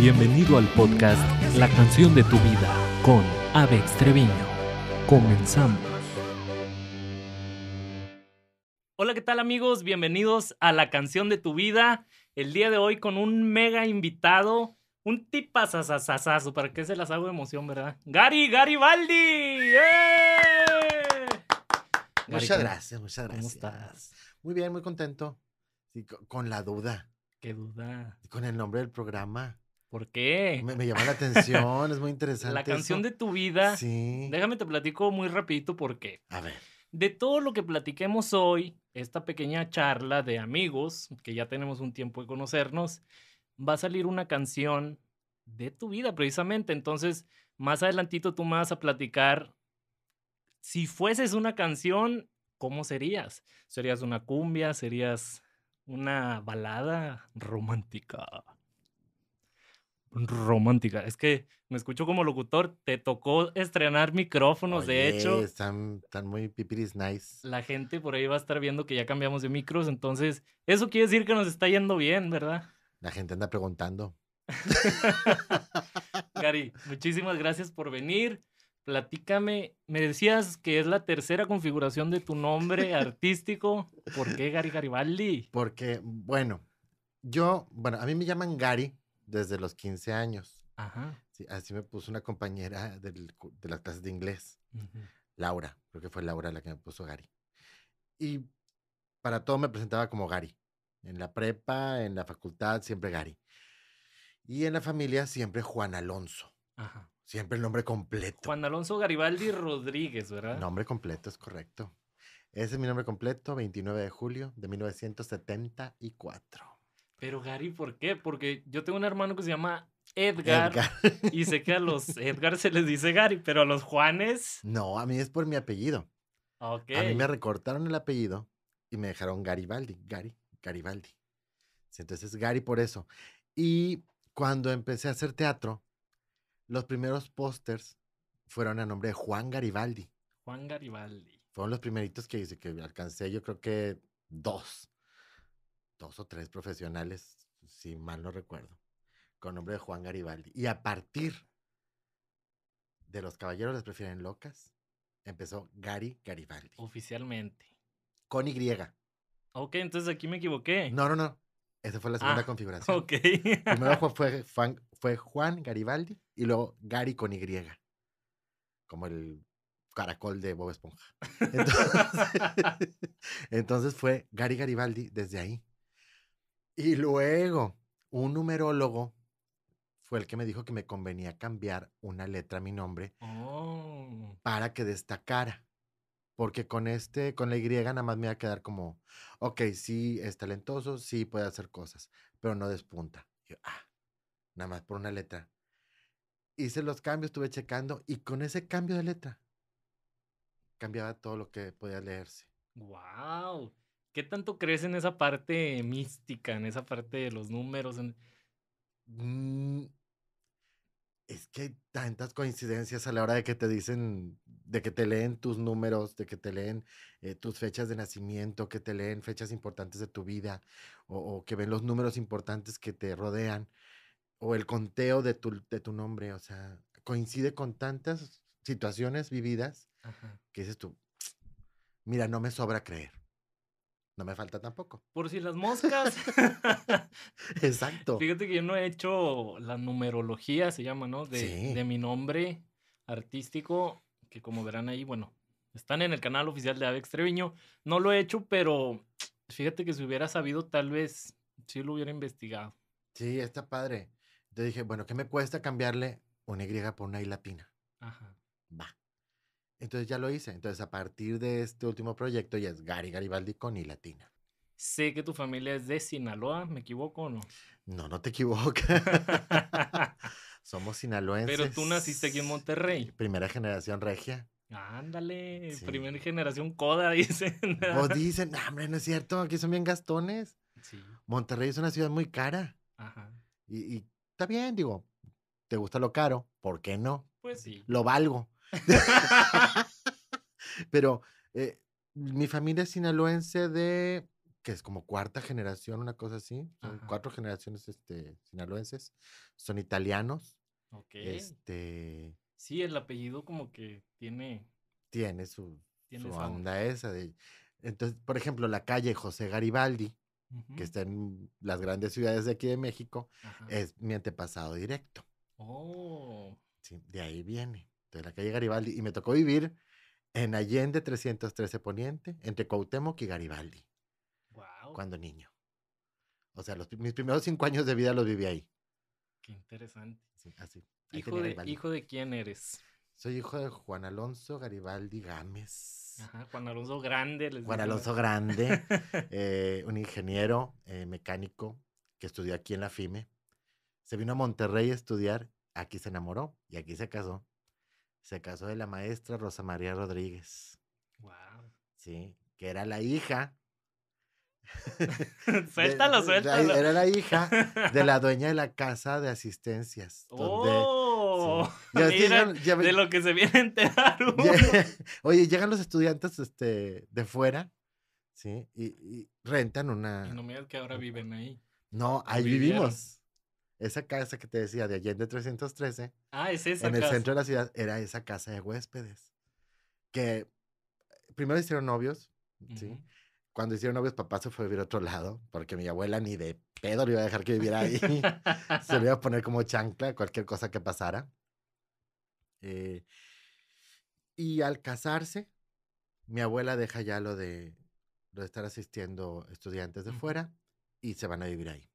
Bienvenido al podcast La canción de tu vida con Avex Treviño. Comenzamos. Hola, ¿qué tal amigos? Bienvenidos a La canción de tu vida. El día de hoy con un mega invitado, un tipazazazazazo, para que se las hago de emoción, ¿verdad? Gary Garibaldi. ¡Eh! Gary, Muchas ¿cómo- gracias, muchas ¿Cómo gracias. estás? Muy bien, muy contento. Sí, con la duda, Qué duda. con el nombre del programa. ¿Por qué? Me, me llama la atención, es muy interesante. La canción eso. de tu vida. Sí. Déjame te platico muy rapidito por qué. A ver. De todo lo que platiquemos hoy, esta pequeña charla de amigos, que ya tenemos un tiempo de conocernos, va a salir una canción de tu vida precisamente. Entonces, más adelantito tú me vas a platicar, si fueses una canción, ¿cómo serías? ¿Serías una cumbia? ¿Serías una balada romántica? Romántica. Es que me escucho como locutor. Te tocó estrenar micrófonos, de hecho. Están, están muy pipiris nice. La gente por ahí va a estar viendo que ya cambiamos de micros, entonces eso quiere decir que nos está yendo bien, ¿verdad? La gente anda preguntando. Gary, muchísimas gracias por venir. Platícame, me decías que es la tercera configuración de tu nombre artístico. ¿Por qué Gary Garibaldi? Porque, bueno, yo, bueno, a mí me llaman Gary desde los 15 años. Ajá. Sí, así me puso una compañera del de las clases de inglés. Laura, creo que fue Laura la que me puso Gary. Y para todo me presentaba como Gary. En la prepa, en la facultad, siempre Gary. Y en la familia, siempre Juan Alonso. Ajá. Siempre el nombre completo. Juan Alonso Garibaldi Rodríguez, ¿verdad? Nombre completo, es correcto. Ese es mi nombre completo, 29 de julio de 1974. Pero Gary, ¿por qué? Porque yo tengo un hermano que se llama Edgar, Edgar. y sé que a los Edgar se les dice Gary, pero a los Juanes, No, a mí es por mi apellido. A mí me recortaron el apellido y me dejaron Garibaldi. Gary, Garibaldi. Entonces, Gary por eso. Y cuando empecé a hacer teatro, los primeros pósters fueron a nombre de Juan Garibaldi. Juan Garibaldi. Fueron los primeritos que hice, que alcancé yo creo que dos. Dos o tres profesionales, si mal no recuerdo, con nombre de Juan Garibaldi. Y a partir de Los Caballeros les prefieren locas, empezó Gary Garibaldi. Oficialmente. Con Y. Ok, entonces aquí me equivoqué. No, no, no. Esa fue la segunda Ah, configuración. Ok. Primero fue, fue, Juan, fue Juan Garibaldi y luego Gary con Y. Como el caracol de Bob Esponja. Entonces, entonces fue Gary Garibaldi desde ahí. Y luego un numerólogo fue el que me dijo que me convenía cambiar una letra a mi nombre oh. para que destacara. Porque con este, con la Y nada más me iba a quedar como, ok, sí es talentoso, sí puede hacer cosas, pero no despunta. Yo, ah, nada más por una letra. Hice los cambios, estuve checando y con ese cambio de letra cambiaba todo lo que podía leerse. Wow. ¿Qué tanto crees en esa parte mística, en esa parte de los números? en- Mm, Es que hay tantas coincidencias a la hora de que te dicen, de que te leen tus números, de que te leen eh, tus fechas de nacimiento, que te leen fechas importantes de tu vida, o, o que ven los números importantes que te rodean, o el conteo de tu, de tu nombre. O sea, coincide con tantas situaciones vividas Ajá. que dices tú, mira, no me sobra creer. No me falta tampoco. Por si las moscas. Exacto. Fíjate que yo no he hecho la numerología, se llama, ¿no? De, Sí. de mi nombre artístico, que como verán ahí, bueno, están en el canal oficial de Avex Treviño. No lo he hecho, pero fíjate que si hubiera sabido, tal vez sí lo hubiera investigado. Sí, está padre. Entonces dije, bueno, ¿qué me cuesta cambiarle una Y por una I latina? Ajá. Va. Entonces ya lo hice. Entonces a partir de este último proyecto ya es Gary Garibaldi con I latina. Sé que tu familia es de Sinaloa, ¿me equivoco o no? No, no te equivocas. Somos sinaloenses. Pero tú naciste aquí en Monterrey. Primera generación regia. Ándale, Sí. primera generación coda, dicen. Vos dicen, "No, hombre, no es cierto, aquí son bien gastones. Sí, Monterrey es una ciudad muy cara. ajá. Y, y está bien, digo, te gusta lo caro, ¿por qué no? Pues sí. Lo valgo. Pero eh, mi familia es sinaloense de que es como cuarta generación, una cosa así. Son Ajá. cuatro generaciones este, sinaloenses. Son italianos. Ok. Este, Sí, el apellido como que tiene... tiene su, Tiene su onda. esa de... Entonces, por ejemplo, la calle José Garibaldi, que está en las grandes ciudades de aquí de México, ajá. es mi antepasado directo. Oh, Sí, de ahí viene, de la calle Garibaldi. Y me tocó vivir en Allende 313 Poniente, entre Cuauhtémoc y Garibaldi, wow. cuando niño. O sea, los, mis primeros cinco años de vida los viví ahí. Qué interesante. Sí, así. Hijo de. ¿Hijo de quién eres? Soy hijo de Juan Alonso Garibaldi Gámez. Ajá, Juan Alonso Grande. les Juan. Alonso Grande, eh, un ingeniero eh, mecánico que estudió aquí en la FIME. Se vino a Monterrey a estudiar, aquí se enamoró y aquí se casó. Se casó de la maestra Rosa María Rodríguez, Wow. sí, que era la hija. suéltalo, de- suéltalo. Era la hija de la dueña de la casa de asistencias. Donde, Oh, mira, llegan- ya de lo que se viene a enterar uno. Oye, llegan los estudiantes este, de fuera, ¿sí? Y, y rentan una... No me que ahora viven ahí. No, ahí vivieron. vivimos. Esa casa que te decía de Allende 313, Ah, es esa en el centro de la ciudad, era esa casa de huéspedes. Que primero hicieron novios. Cuando hicieron novios, papá se fue a vivir a otro lado, porque mi abuela ni de pedo le iba a dejar que viviera ahí. se le iba a poner como chancla cualquier cosa que pasara. Eh, y al casarse, mi abuela deja ya lo de, lo de estar asistiendo estudiantes de fuera y se van a vivir ahí.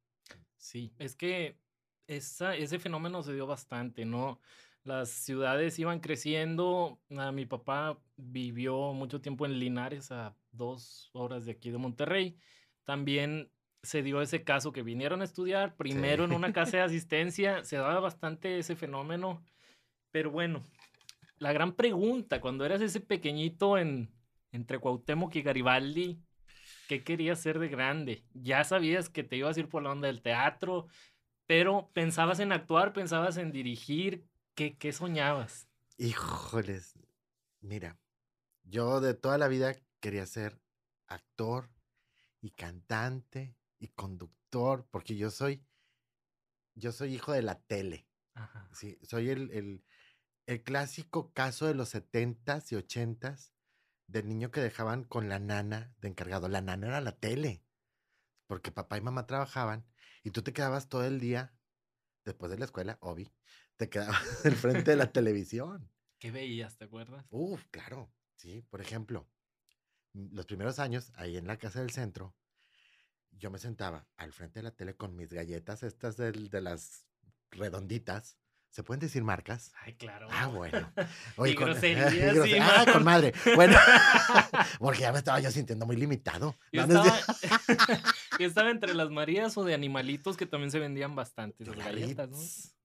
Sí, es que esa, ese fenómeno se dio bastante, ¿no? Las ciudades iban creciendo. ah, mi papá vivió mucho tiempo en Linares, a dos horas de aquí de Monterrey. También se dio ese caso que vinieron a estudiar primero en una casa de asistencia. Se daba bastante ese fenómeno. Pero bueno, la gran pregunta, cuando eras ese pequeñito en, entre Cuauhtémoc y Garibaldi, ¿qué querías ser de grande? Ya sabías que te ibas a ir por la onda del teatro, pero pensabas en actuar, pensabas en dirigir, ¿qué, qué soñabas? Híjoles, mira, yo de toda la vida quería ser actor y cantante y conductor, porque yo soy, yo soy hijo de la tele. Ajá. Sí, soy el, el, el clásico caso de los setentas y ochentas del niño que dejaban con la nana de encargado. La nana era la tele, porque papá y mamá trabajaban y tú te quedabas todo el día, después de la escuela, obvi, te quedabas al frente de la televisión. ¿Qué veías, te acuerdas? Uf, claro, sí, por ejemplo, m- los primeros años ahí en la casa del centro, yo me sentaba al frente de la tele con mis galletas estas del- de las redonditas. ¿Se pueden decir marcas? Ay, claro. Ah, bueno. Y con- groserías, sí, ah, con madre. Bueno, porque ya me estaba yo sintiendo muy limitado. Yo No, no es estaba, yo estaba entre las Marías o de animalitos que también se vendían bastante, la galletas, ¿no? Ritz.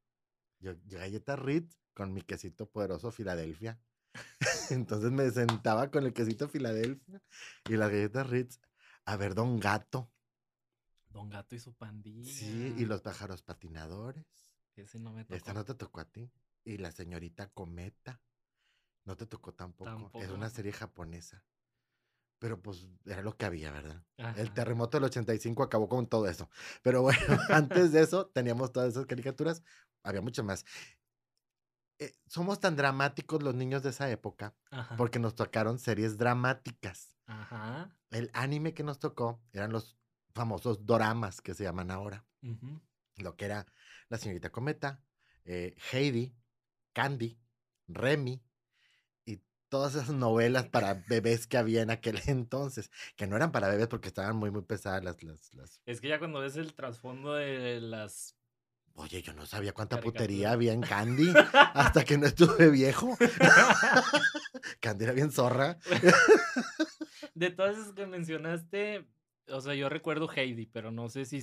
Yo, yo galleta Ritz con mi quesito poderoso Filadelfia. Entonces me sentaba con el quesito Filadelfia y las galletas Ritz a ver Don Gato. Don Gato y su pandilla. Sí, y los pájaros patinadores. Ese no me tocó. Esta no te tocó a ti. Y la señorita Cometa. No te tocó tampoco. Es una serie japonesa. Pero pues era lo que había, ¿verdad? El terremoto del 85 acabó con todo eso. Pero bueno, antes de eso teníamos todas esas caricaturas. Había mucho más. Eh, somos tan dramáticos los niños de esa época Ajá. porque nos tocaron series dramáticas. Ajá. El anime que nos tocó eran los famosos doramas que se llaman ahora. Lo que era La Señorita Cometa, eh, Heidi, Candy, Remy todas esas novelas para bebés que había en aquel entonces, que no eran para bebés porque estaban muy, muy pesadas las, las, las Es que ya cuando ves el trasfondo de las. Oye, yo no sabía cuánta putería había en Candy hasta que no estuve viejo. Candy era bien zorra. De todas esas que mencionaste, o sea, yo recuerdo Heidi, pero no sé si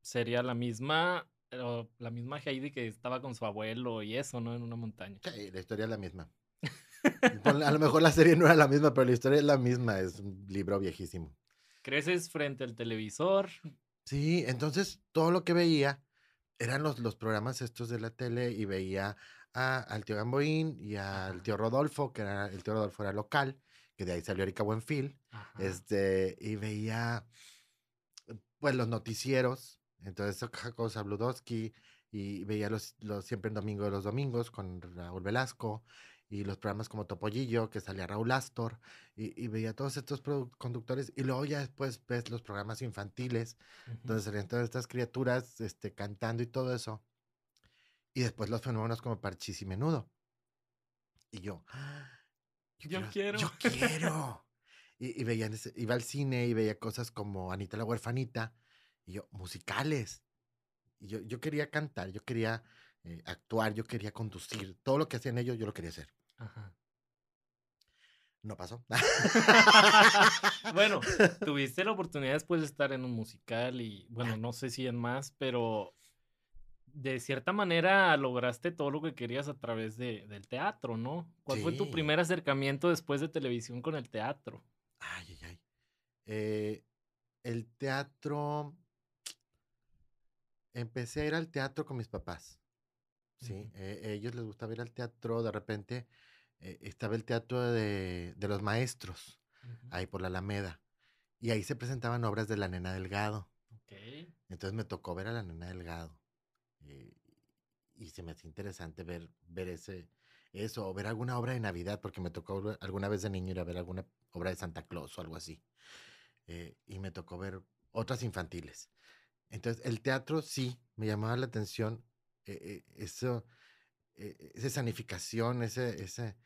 sería la misma, la misma Heidi que estaba con su abuelo y eso, ¿no? En una montaña. Sí, la historia es la misma. A lo mejor la serie no era la misma, pero la historia es la misma. Es un libro viejísimo. Creces frente al televisor. Sí, entonces todo lo que veía eran los, los programas estos de la tele y veía a- al tío Gamboín y al tío Rodolfo, que era, el tío Rodolfo era local, que de ahí salió Erika Buenfil. Ajá. Este, y veía pues los noticieros, entonces Jacob Zabludowski y veía los, los siempre en domingo de los domingos con Raúl Velasco y los programas como Topollillo, que salía Raúl Astor, y, y veía todos estos conductores, y luego ya después ves los programas infantiles, donde salían todas estas criaturas este, cantando y todo eso, y después los fenómenos como Parchís y Menudo. Y yo, ¡Ah! yo, quiero, Yo quiero. y, y veía, iba al cine y veía cosas como Anita la huerfanita, y yo, musicales. Y yo, yo quería cantar, yo quería eh, actuar, yo quería conducir, todo lo que hacían ellos, yo lo quería hacer. Ajá. No pasó. bueno, tuviste la oportunidad después de estar en un musical y, bueno, no sé si en más, pero de cierta manera lograste todo lo que querías a través de, del teatro, ¿no? ¿Cuál fue tu primer acercamiento después de televisión con el teatro? Ay, ay, ay. Eh, el teatro. Empecé a ir al teatro con mis papás. Sí, eh, ellos les gustaba ir al teatro. De repente eh, estaba el teatro de, de los maestros, ahí por la Alameda. Y ahí se presentaban obras de la Nena Delgado. Okay. Entonces me tocó ver a la Nena Delgado. Eh, y se me hacía interesante ver, ver ese, eso, o ver alguna obra de Navidad, porque me tocó alguna vez de niño ir a ver alguna obra de Santa Claus o algo así. Eh, y me tocó ver otras infantiles. Entonces, el teatro sí me llamaba la atención, eso, esa sanificación, ese, ese,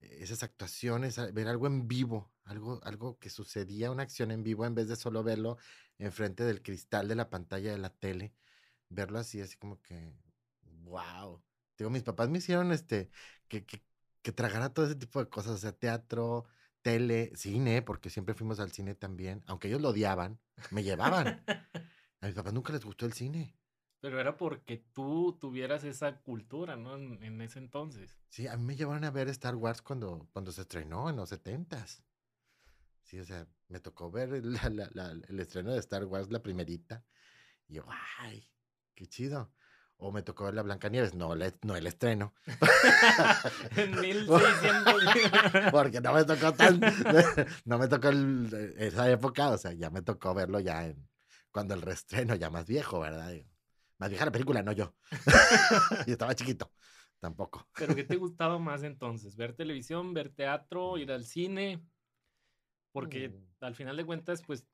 esas actuaciones, ver algo en vivo, algo, algo que sucedía, una acción en vivo, en vez de solo verlo enfrente del cristal de la pantalla de la tele, verlo así, así como que, wow. Digo, mis papás me hicieron este, que, que, que tragara todo ese tipo de cosas, o sea, teatro, tele, cine, porque siempre fuimos al cine también, aunque ellos lo odiaban, me llevaban. A mis papás nunca les gustó el cine. Pero era porque tú tuvieras esa cultura, ¿no? En, ese entonces. Sí, a mí me llevaron a ver Star Wars cuando, cuando se estrenó en los setentas. Sí, o sea, me tocó ver el estreno de Star Wars, la primerita. Y yo, ¡ay! ¡Qué chido! O me tocó ver la Blancanieves, no, no el estreno. en 1600. Porque no me tocó tan. no me tocó esa época, o sea, ya me tocó verlo ya en, cuando el reestreno, ya más viejo, ¿verdad? Más vieja la película, no yo. y estaba chiquito. Tampoco. ¿Pero qué te gustaba más entonces? ¿Ver televisión, ver teatro, ir al cine? Porque mm. al final de cuentas, pues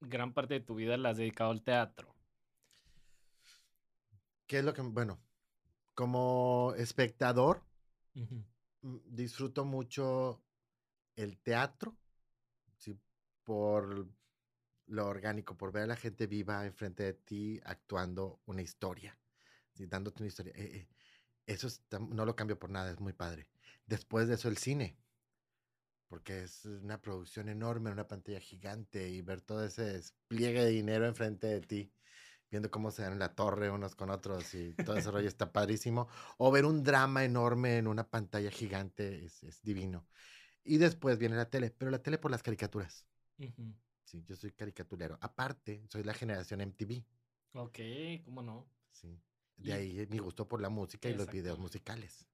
gran parte de tu vida la has dedicado al teatro. ¿Qué es lo que, bueno, como espectador, mm, disfruto mucho el teatro, sí, por lo orgánico, por ver a la gente viva enfrente de ti actuando una historia, dándote una historia. Eh, eh, eso no lo cambio por nada, es muy padre. Después de eso, el cine, porque es una producción enorme, una pantalla gigante y ver todo ese despliegue de dinero enfrente de ti, viendo cómo se dan en la torre unos con otros y todo ese rollo está padrísimo. O ver un drama enorme en una pantalla gigante es, divino. Y después viene la tele, pero la tele por las caricaturas. Sí, yo soy caricaturero. Aparte, soy la generación MTV. Ok, ¿cómo no? Sí. De ahí mi gusto por la música y los videos musicales.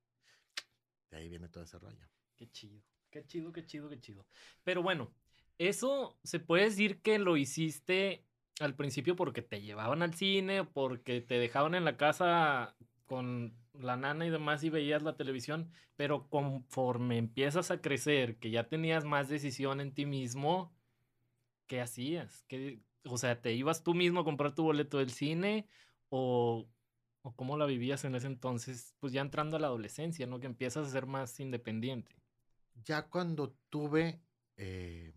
De ahí viene todo ese rollo. Qué chido, qué chido, qué chido, qué chido. Pero bueno, eso se puede decir que lo hiciste al principio porque te llevaban al cine, porque te dejaban en la casa con la nana y demás y veías la televisión, pero conforme empiezas a crecer, que ya tenías más decisión en ti mismo, ¿qué hacías? ¿Qué, o sea, ¿te ibas tú mismo a comprar tu boleto del cine o, o cómo la vivías en ese entonces? Pues ya entrando a la adolescencia, ¿no? Que empiezas a ser más independiente. Ya cuando tuve eh,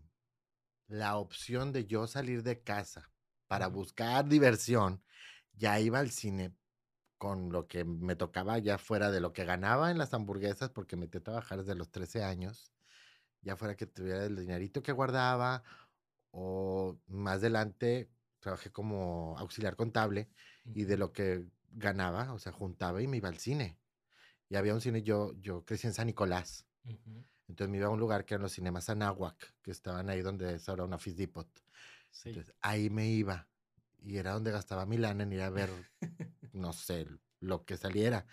la opción de yo salir de casa para buscar diversión, ya iba al cine con lo que me tocaba ya fuera de lo que ganaba en las hamburguesas, porque metí a trabajar desde los 13 años, ya fuera que tuviera el dinerito que guardaba o más adelante trabajé como auxiliar contable y de lo que ganaba, o sea, juntaba y me iba al cine. Y había un cine, yo, yo crecí en San Nicolás. Entonces me iba a un lugar que eran los cinemas Anáhuac, que estaban ahí donde es ahora una Office Depot. Entonces ahí me iba. Y era donde gastaba mi lana en ir a ver, no sé, lo que saliera.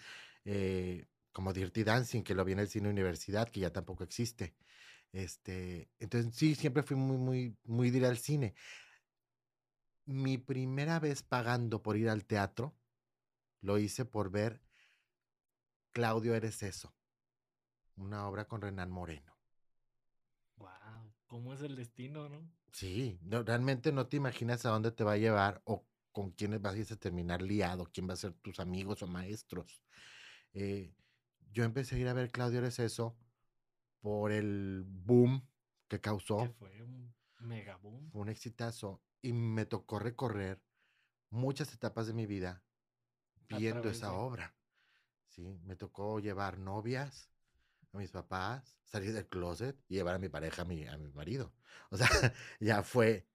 Eh, como Dirty Dancing, que lo vi en el cine universidad, que ya tampoco existe. Este, entonces sí, siempre fui muy, muy, muy de ir al cine. mi primera vez pagando por ir al teatro, lo hice por ver Claudio Eres Eso, una obra con Renan Moreno. Wow, ¿cómo es el destino, no? Sí, no, realmente no te imaginas a dónde te va a llevar o con quiénes vas a ir a terminar liado, quién va a ser tus amigos o maestros. Eh, yo empecé a ir a ver Claudio Eres Eso por el boom que causó. Que fue un mega boom. Fue un exitazo. Y me tocó recorrer muchas etapas de mi vida viendo esa de- obra. Sí, me tocó llevar novias a mis papás, salir del closet y llevar a mi pareja, a mi, a mi marido. O sea, ya fue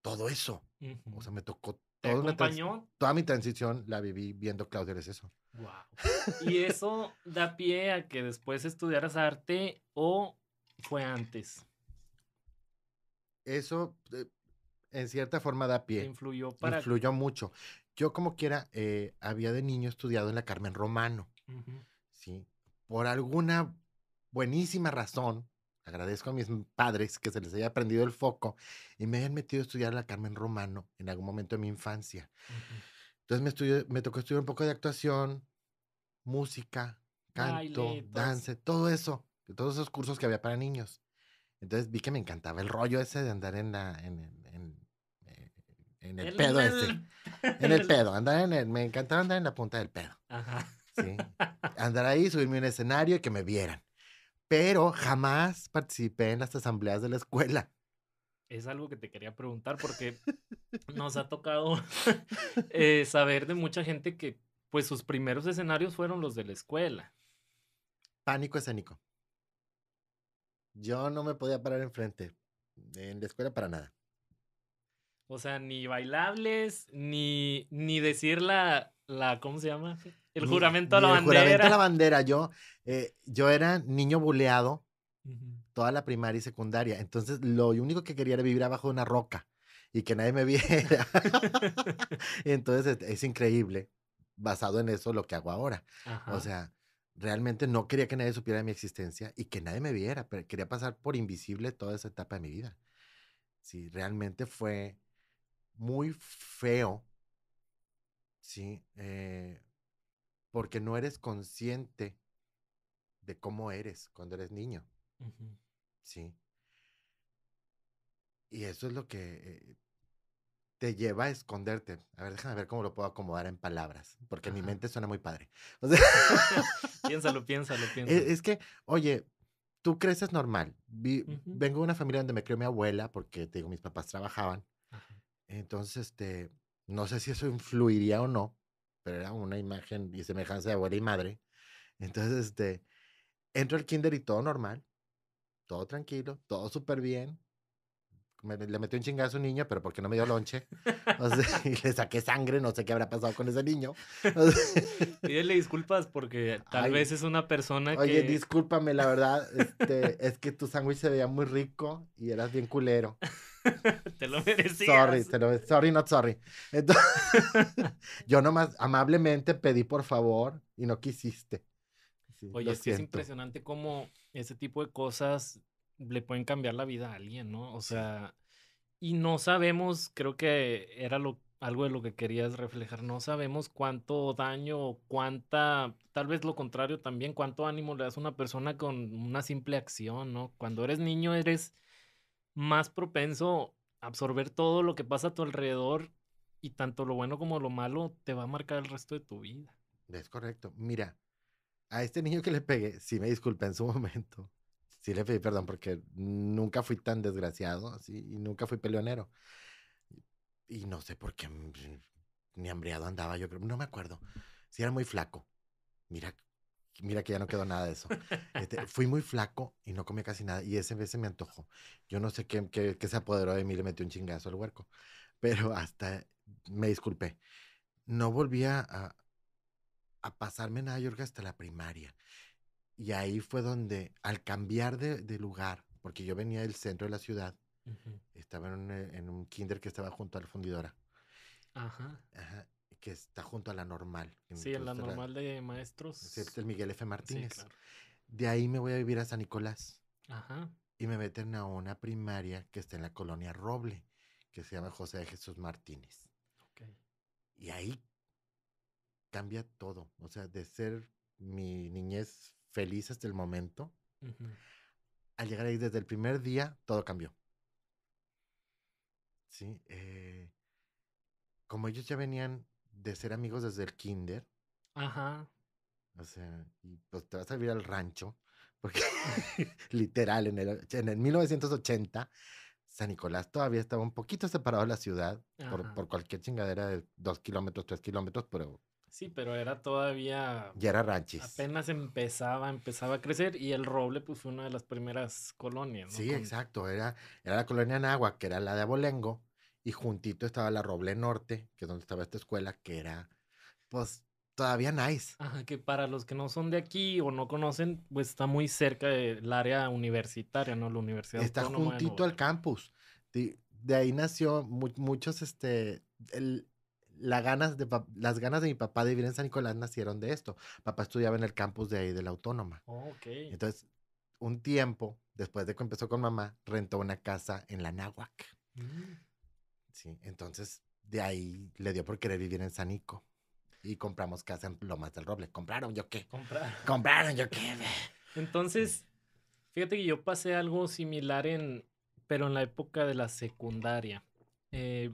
todo eso. Ujú. O sea, me tocó ¿Te toda, una toda mi transición la viví viendo Claudio Eso. Wow. ¿Y eso da pie a que después estudiaras arte o fue antes? Eso, eh, en cierta forma, da ¿Te pie. influyó para...? Influyó mucho. Yo, como quiera, eh, había de niño estudiado en la Carmen Romano. ¿sí? Por alguna buenísima razón, agradezco a mis padres que se les haya prendido el foco y me hayan metido a estudiar la Carmen Romano en algún momento de mi infancia. Entonces me, estudié- me tocó estudiar un poco de actuación, música, canto, Baile, todo eso. dance, todo eso, todos esos cursos que había para niños. Entonces vi que me encantaba el rollo ese de andar en la, en, en- en, eh, en el En pedo ese. el- En el pedo, andar en el, me encantaba andar en la punta del pedo. Ajá. Sí. Andar ahí, subirme a un escenario y que me vieran. Pero jamás participé en las asambleas de la escuela. Es algo que te quería preguntar porque nos ha tocado eh, saber de mucha gente que pues sus primeros escenarios fueron los de la escuela. Pánico escénico. Yo no me podía parar enfrente. En la escuela para nada. O sea, ni bailables, ni, ni decir la, la, ¿cómo se llama? El Ni- juramento a la el juramento a bandera. la bandera. Yo, eh, yo era niño buleado Ujú. Toda la primaria y secundaria. Entonces, lo único que quería era vivir abajo de una roca y que nadie me viera. Entonces, es, es increíble, basado en eso, lo que hago ahora. Ajá. O sea, realmente no quería que nadie supiera de mi existencia y que nadie me viera, pero quería pasar por invisible toda esa etapa de mi vida. Sí, realmente fue muy feo, sí, eh, porque no eres consciente de cómo eres cuando eres niño. Sí. Y eso es lo que eh, te lleva a esconderte. A ver, déjame ver cómo lo puedo acomodar en palabras, porque en mi mente suena muy padre. O sea, piénsalo, piénsalo, e- piénsalo. es que, oye, tú creces normal. Vi-. Vengo de una familia donde me crió mi abuela, porque te digo, mis papás trabajaban. Ajá. Entonces, este, no sé si eso influiría o no, pero era una imagen y semejanza de abuela y madre. Entonces, este, entro al kinder y todo normal, todo tranquilo, todo súper bien. Me, le metí un chingazo a un niño, pero porque no me dio lonche. O sea, y le saqué sangre, no sé qué habrá pasado con ese niño. O sea, Pídele disculpas porque tal Ay, vez es una persona Oye, que... discúlpame, la verdad, este, es que tu sándwich se veía muy rico y eras bien culero. te lo merecías. Sorry, te lo- sorry, not sorry. Entonces, yo nomás amablemente pedí por favor y no quisiste. Sí, Oye, es que es impresionante cómo ese tipo de cosas le pueden cambiar la vida a alguien, ¿no? O sea, y no sabemos, creo que era lo, algo de lo que querías reflejar, no sabemos cuánto daño o cuánta, tal vez lo contrario también, cuánto ánimo le das a una persona con una simple acción, ¿no? Cuando eres niño eres más propenso a absorber todo lo que pasa a tu alrededor y tanto lo bueno como lo malo te va a marcar el resto de tu vida. Es correcto. Mira, a este niño que le pegué, sí me disculpé en su momento. Sí le pedí perdón porque nunca fui tan desgraciado así y nunca fui peleonero. Y no sé por qué mm, ni hambriado andaba, yo creo, no me acuerdo. Sí era muy flaco. Mira, mira que ya no quedó nada de eso. Este, fui muy flaco y no comí casi nada y ese vez se me antojó. Yo no sé qué, qué, qué se apoderó de mí, le metí un chingazo al huerco. Pero hasta me disculpé. No volví a, a, pasarme nada, yo creo que hasta la primaria. Y ahí fue donde, al cambiar de, de lugar, porque yo venía del centro de la ciudad, Ujú. estaba en un, eh, en un kinder que estaba junto a la fundidora, Ajá. ajá, que está junto a la normal. Sí, en la normal de maestros. Es el Miguel F. Sí, Martínez. claro. De ahí me voy a vivir a San Nicolás Ajá. y me meten a una primaria que está en la colonia Roble, que se llama José de Jesús Martínez. Ok. Y ahí cambia todo. O sea, de ser mi niñez feliz hasta el momento, al llegar ahí desde el primer día, todo cambió. Sí. eh, como ellos ya venían de ser amigos desde el kinder, Ajá. o sea, y pues te vas a vivir al rancho, porque literal, en el, en el 1980, San Nicolás todavía estaba un poquito separado de la ciudad, por, por cualquier chingadera de dos kilómetros, tres kilómetros, pero Sí, pero era todavía ya era ranchis. apenas empezaba, empezaba a crecer y el Roble pues fue una de las primeras colonias, ¿no? Sí, Con- exacto. Era, era la colonia Nagua, que era la de Abolengo, y juntito estaba la Roble Norte, que es donde estaba esta escuela, que era, pues, todavía nice. Ajá, que para los que no son de aquí o no conocen, pues está muy cerca del área universitaria, ¿no? La Universidad Está Autónoma juntito al campus. De, de ahí nació mu- muchos, este, el- la ganas de, las ganas de mi papá de vivir en San Nicolás nacieron de esto. Papá estudiaba en el campus de ahí de la Autónoma. Oh, ok. Entonces, un tiempo, después de que empezó con mamá, rentó una casa en la Náhuac. Mm. Sí, entonces de ahí le dio por querer vivir en Sanico. Y compramos casa en Lomas del Roble. ¿Compraron yo qué? Comprar. ¿Compraron yo qué? Entonces, fíjate que yo pasé algo similar en, pero en la época de la secundaria. Eh,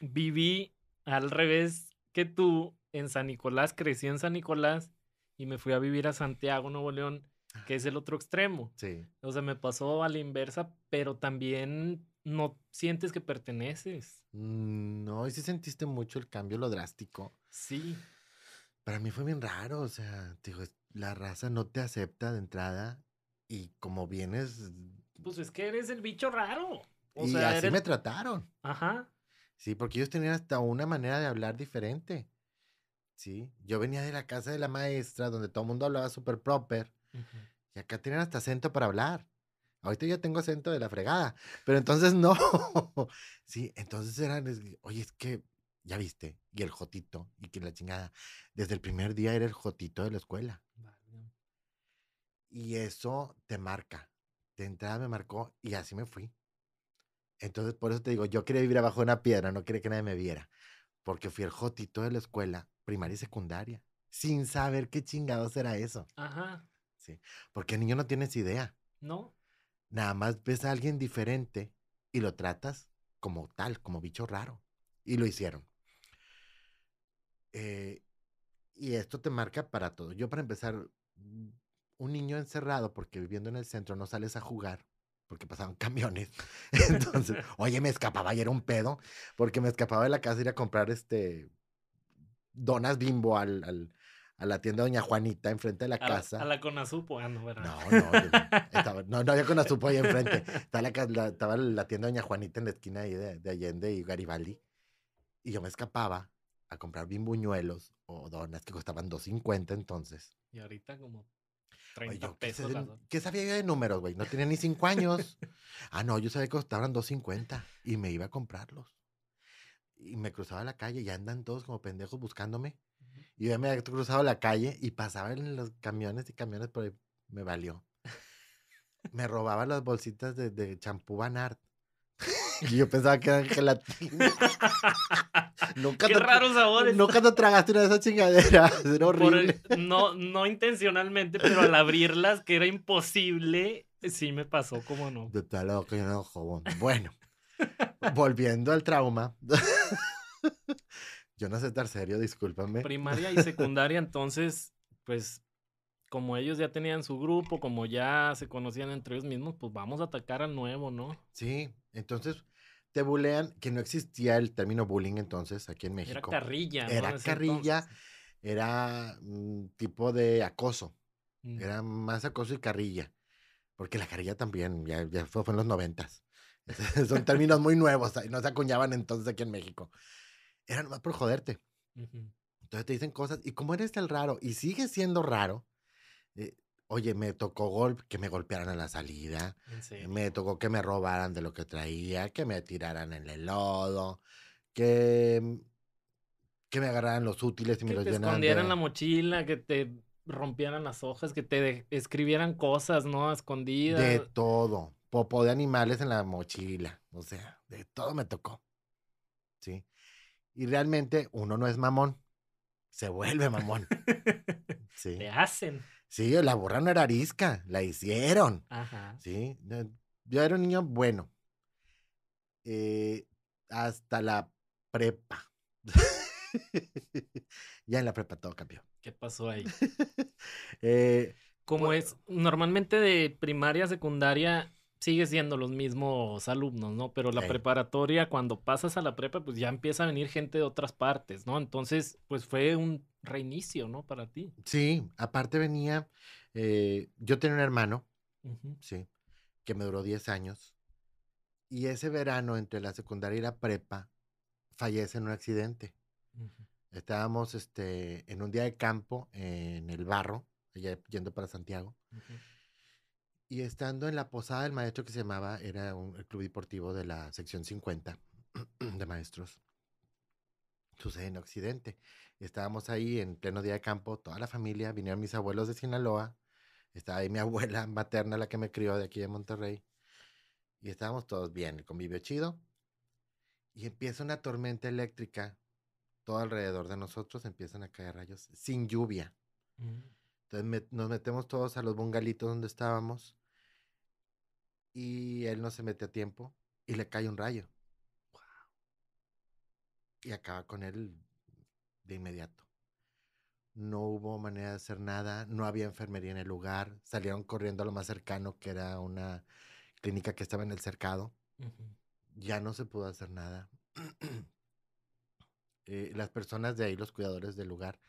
viví al revés que tú en San Nicolás, crecí en San Nicolás y me fui a vivir a Santiago, Nuevo León, que es el otro extremo. Sí. O sea, me pasó a la inversa, pero también no sientes que perteneces. Mm, No, y sí sentiste mucho el cambio, lo drástico. Sí. Para mí fue bien raro, o sea, te digo, la raza no te acepta de entrada y como vienes... Pues es que eres el bicho raro. O y sea, así eres... me trataron. Ajá. Sí, porque ellos tenían hasta una manera de hablar diferente. Sí, yo venía de la casa de la maestra donde todo el mundo hablaba súper proper. Y acá tienen hasta acento para hablar. Ahorita yo tengo acento de la fregada, pero entonces no. sí, entonces eran, oye, es que, ya viste, y el jotito, y que la chingada. Desde el primer día era el jotito de la escuela. Vale. Y eso te marca. De entrada me marcó y así me fui. Entonces, por eso te digo, yo quería vivir abajo de una piedra, no quería que nadie me viera. Porque fui el jotito de la escuela, primaria y secundaria, sin saber qué chingados era eso. Ajá. Porque el niño no tienes idea. ¿No? Nada más ves a alguien diferente y lo tratas como tal, como bicho raro. Y lo hicieron. Eh, y esto te marca para todo. Yo, para empezar, un niño encerrado, porque viviendo en el centro no sales a jugar, porque pasaban camiones. Entonces, oye, me escapaba y era un pedo, porque me escapaba de la casa a ir a comprar este donas bimbo al, al- a la tienda Doña Juanita enfrente de la A casa. a la Conazupo, ah, no, ¿verdad? No, no, estaba- no, no había con la supo ahí enfrente. Estaba la, la- estaba la tienda Doña Juanita en la esquina ahí de, de Allende y Garibaldi. Y yo me escapaba a comprar bimbuñuelos o donas que costaban 2.50 entonces. Y ahorita como Oye, 30 yo, ¿qué, sé pesos. qué sabía yo de números, güey? No tenía ni 5 años. Ah, no, yo sabía que costaban 2.50 y me iba a comprarlos. Y me cruzaba la calle y andan todos como pendejos buscándome. Y yo me había cruzado la calle y pasaba en los camiones y camiones por ahí. Me valió. Me robaba las bolsitas de, champú Van Aert. Y yo pensaba que eran gelatina. nunca, Qué te, raros sabores. nunca te tragaste una de esas chingaderas. Era horrible. el- no, no intencionalmente, pero al abrirlas, que era imposible, sí me pasó, como no. De tal loco, yo no jabón. Bueno, volviendo al trauma. yo no sé estar serio, discúlpame. Primaria y secundaria, entonces, pues, como ellos ya tenían su grupo, como ya se conocían entre ellos mismos, pues vamos a atacar al nuevo, ¿no? Sí, entonces te bulean, que no existía el término bullying entonces aquí en Era México. carrilla. Era En ese carrilla, entonces. era un tipo de acoso. Mm. Era más acoso y carrilla. Porque la carrilla también, ya, ya fue, fue en los noventas. Son términos muy nuevos, y no se acuñaban entonces aquí en México. Era nomás por joderte. Entonces te dicen cosas, y como eres el raro, y sigues siendo raro, eh, oye, me tocó gol que me golpearan a la salida, serio. me tocó que me robaran de lo que traía, que me tiraran en el lodo, que, que me agarraran los útiles y me Que los te llenaran escondieran de- la mochila, que te rompieran las hojas, que te escribieran cosas, ¿no? Escondidas. De todo. Popó de animales en la mochila. O sea, de todo me tocó. ¿sí? Y realmente uno no es mamón, se vuelve mamón. Sí. Te hacen. Sí, la burra no era arisca, la hicieron. Ajá. Sí, yo- era un niño bueno. eh, hasta la prepa. ya en la prepa todo cambió. ¿Qué pasó ahí? Eh, Como es, normalmente de primaria a secundaria sigue siendo los mismos alumnos, ¿no? Pero la preparatoria, cuando pasas a la prepa, pues ya empieza a venir gente de otras partes, ¿no? Entonces, pues fue un reinicio, ¿no? Para ti. sí, aparte venía, eh, yo tenía un hermano, sí, que me duró 10 años. Y ese verano, entre la secundaria y la prepa, fallece en un accidente. Estábamos este, en un día de campo en el barro, allá yendo para Santiago. Y estando en la posada del maestro que se llamaba, era un, club deportivo de la sección 50 de maestros, sucede un accidente. Estábamos ahí en pleno día de campo, toda la familia, vinieron mis abuelos de Sinaloa, estaba ahí mi abuela materna, la que me crió de aquí de Monterrey, y estábamos todos bien, el convivio chido, y empieza una tormenta eléctrica, todo alrededor de nosotros empiezan a caer rayos, sin lluvia. Mm. Entonces nos metemos todos a los bungalitos donde estábamos y él no se mete a tiempo y le cae un rayo. Y acaba con él de inmediato. No hubo manera de hacer nada, no había enfermería en el lugar, salieron corriendo a lo más cercano que era una clínica que estaba en el cercado. Ya no se pudo hacer nada. Eh, las personas de ahí, los cuidadores del lugar,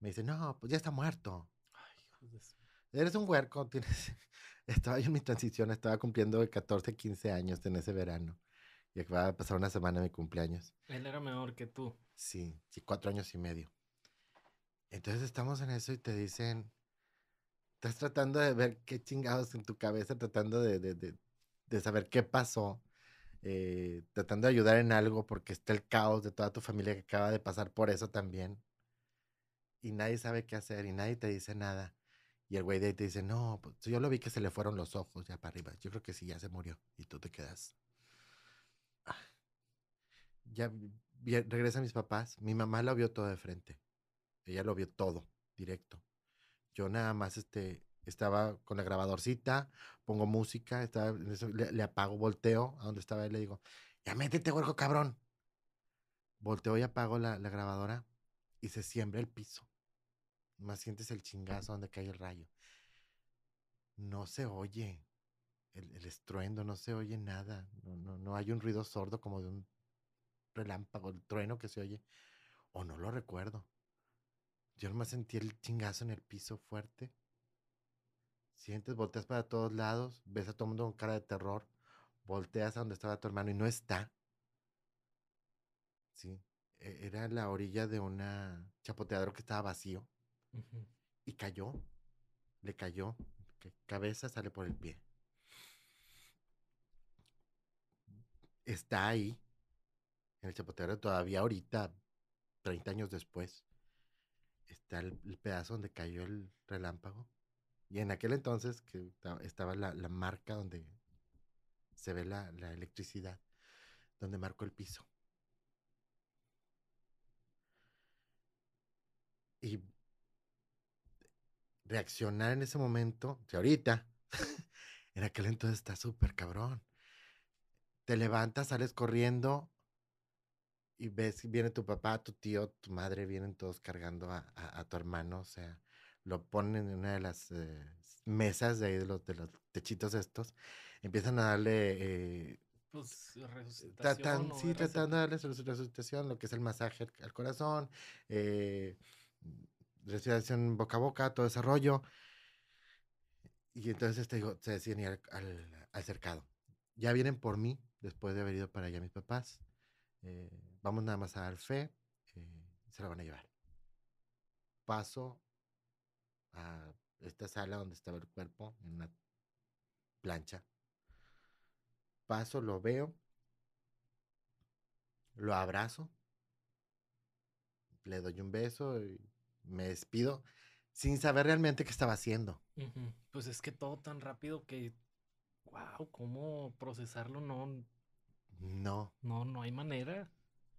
me dicen, no, pues ya está muerto. Ay, su- Eres un huerco, tienes... Estaba yo en mi transición, estaba cumpliendo de 14, 15 años en ese verano. Y acababa de pasar una semana de mi cumpleaños. Él era mejor que tú. Sí, sí, cuatro años y medio. Entonces estamos en eso y te dicen, estás tratando de ver qué chingados en tu cabeza, tratando de, de, de- de saber qué pasó, eh, tratando de ayudar en algo porque está el caos de toda tu familia que acaba de pasar por eso también. Y nadie sabe qué hacer y nadie te dice nada. Y el güey de ahí te dice, no, pues yo lo vi que se le fueron los ojos ya para arriba. Yo creo que sí, ya se murió. Y tú te quedas. "Ah". Ya regresan mis papás. Mi mamá lo vio todo de frente. Ella lo vio todo, directo. Yo nada más este, estaba con la grabadorcita, pongo música, estaba le, apago, volteo a donde estaba él, le digo, ya métete, huerco cabrón. Volteo y apago la grabadora y se siembra el piso. Más sientes el chingazo donde cae el rayo. No se oye el, estruendo, no se oye nada. No, no, no hay un ruido sordo como de un relámpago, el trueno que se oye. O no lo recuerdo. Yo nomás sentí el chingazo en el piso fuerte. Sientes, volteas para todos lados, ves a todo el mundo con cara de terror, volteas a donde estaba tu hermano y no está. Sí, era la orilla de una chapoteadero que estaba vacío y cayó. Le cayó. ca- Cabeza sale por el pie. Está ahí. En el chapoteadero todavía ahorita, 30 años después. Está el, el pedazo donde cayó el relámpago. Y en aquel entonces que ta- estaba la, la marca donde se ve la, la electricidad, donde marcó el piso. Y reaccionar en ese momento, que ahorita, en aquel entonces está súper cabrón. Te levantas, sales corriendo y ves viene tu papá, tu tío, tu madre, vienen todos cargando a, a- a tu hermano, o sea, lo ponen en una de las eh, mesas de ahí, de los, de los techitos estos, empiezan a darle... eh, Pues resucitación. Tratan, o sí, tratando de darles resu- resucitación, lo que es el masaje al, al corazón, eh, respiración boca a boca, todo ese rollo. Y entonces te digo, se deciden ir al cercado. Ya vienen por mí, después de haber ido para allá mis papás. eh, vamos nada más a dar fe, eh, se la van a llevar. Paso a esta sala donde estaba el cuerpo, en una plancha. Paso, lo veo, lo abrazo, le doy un beso y me despido sin saber realmente qué estaba haciendo. Pues es que todo tan rápido que, wow, ¿cómo procesarlo? No, No, no, no hay manera.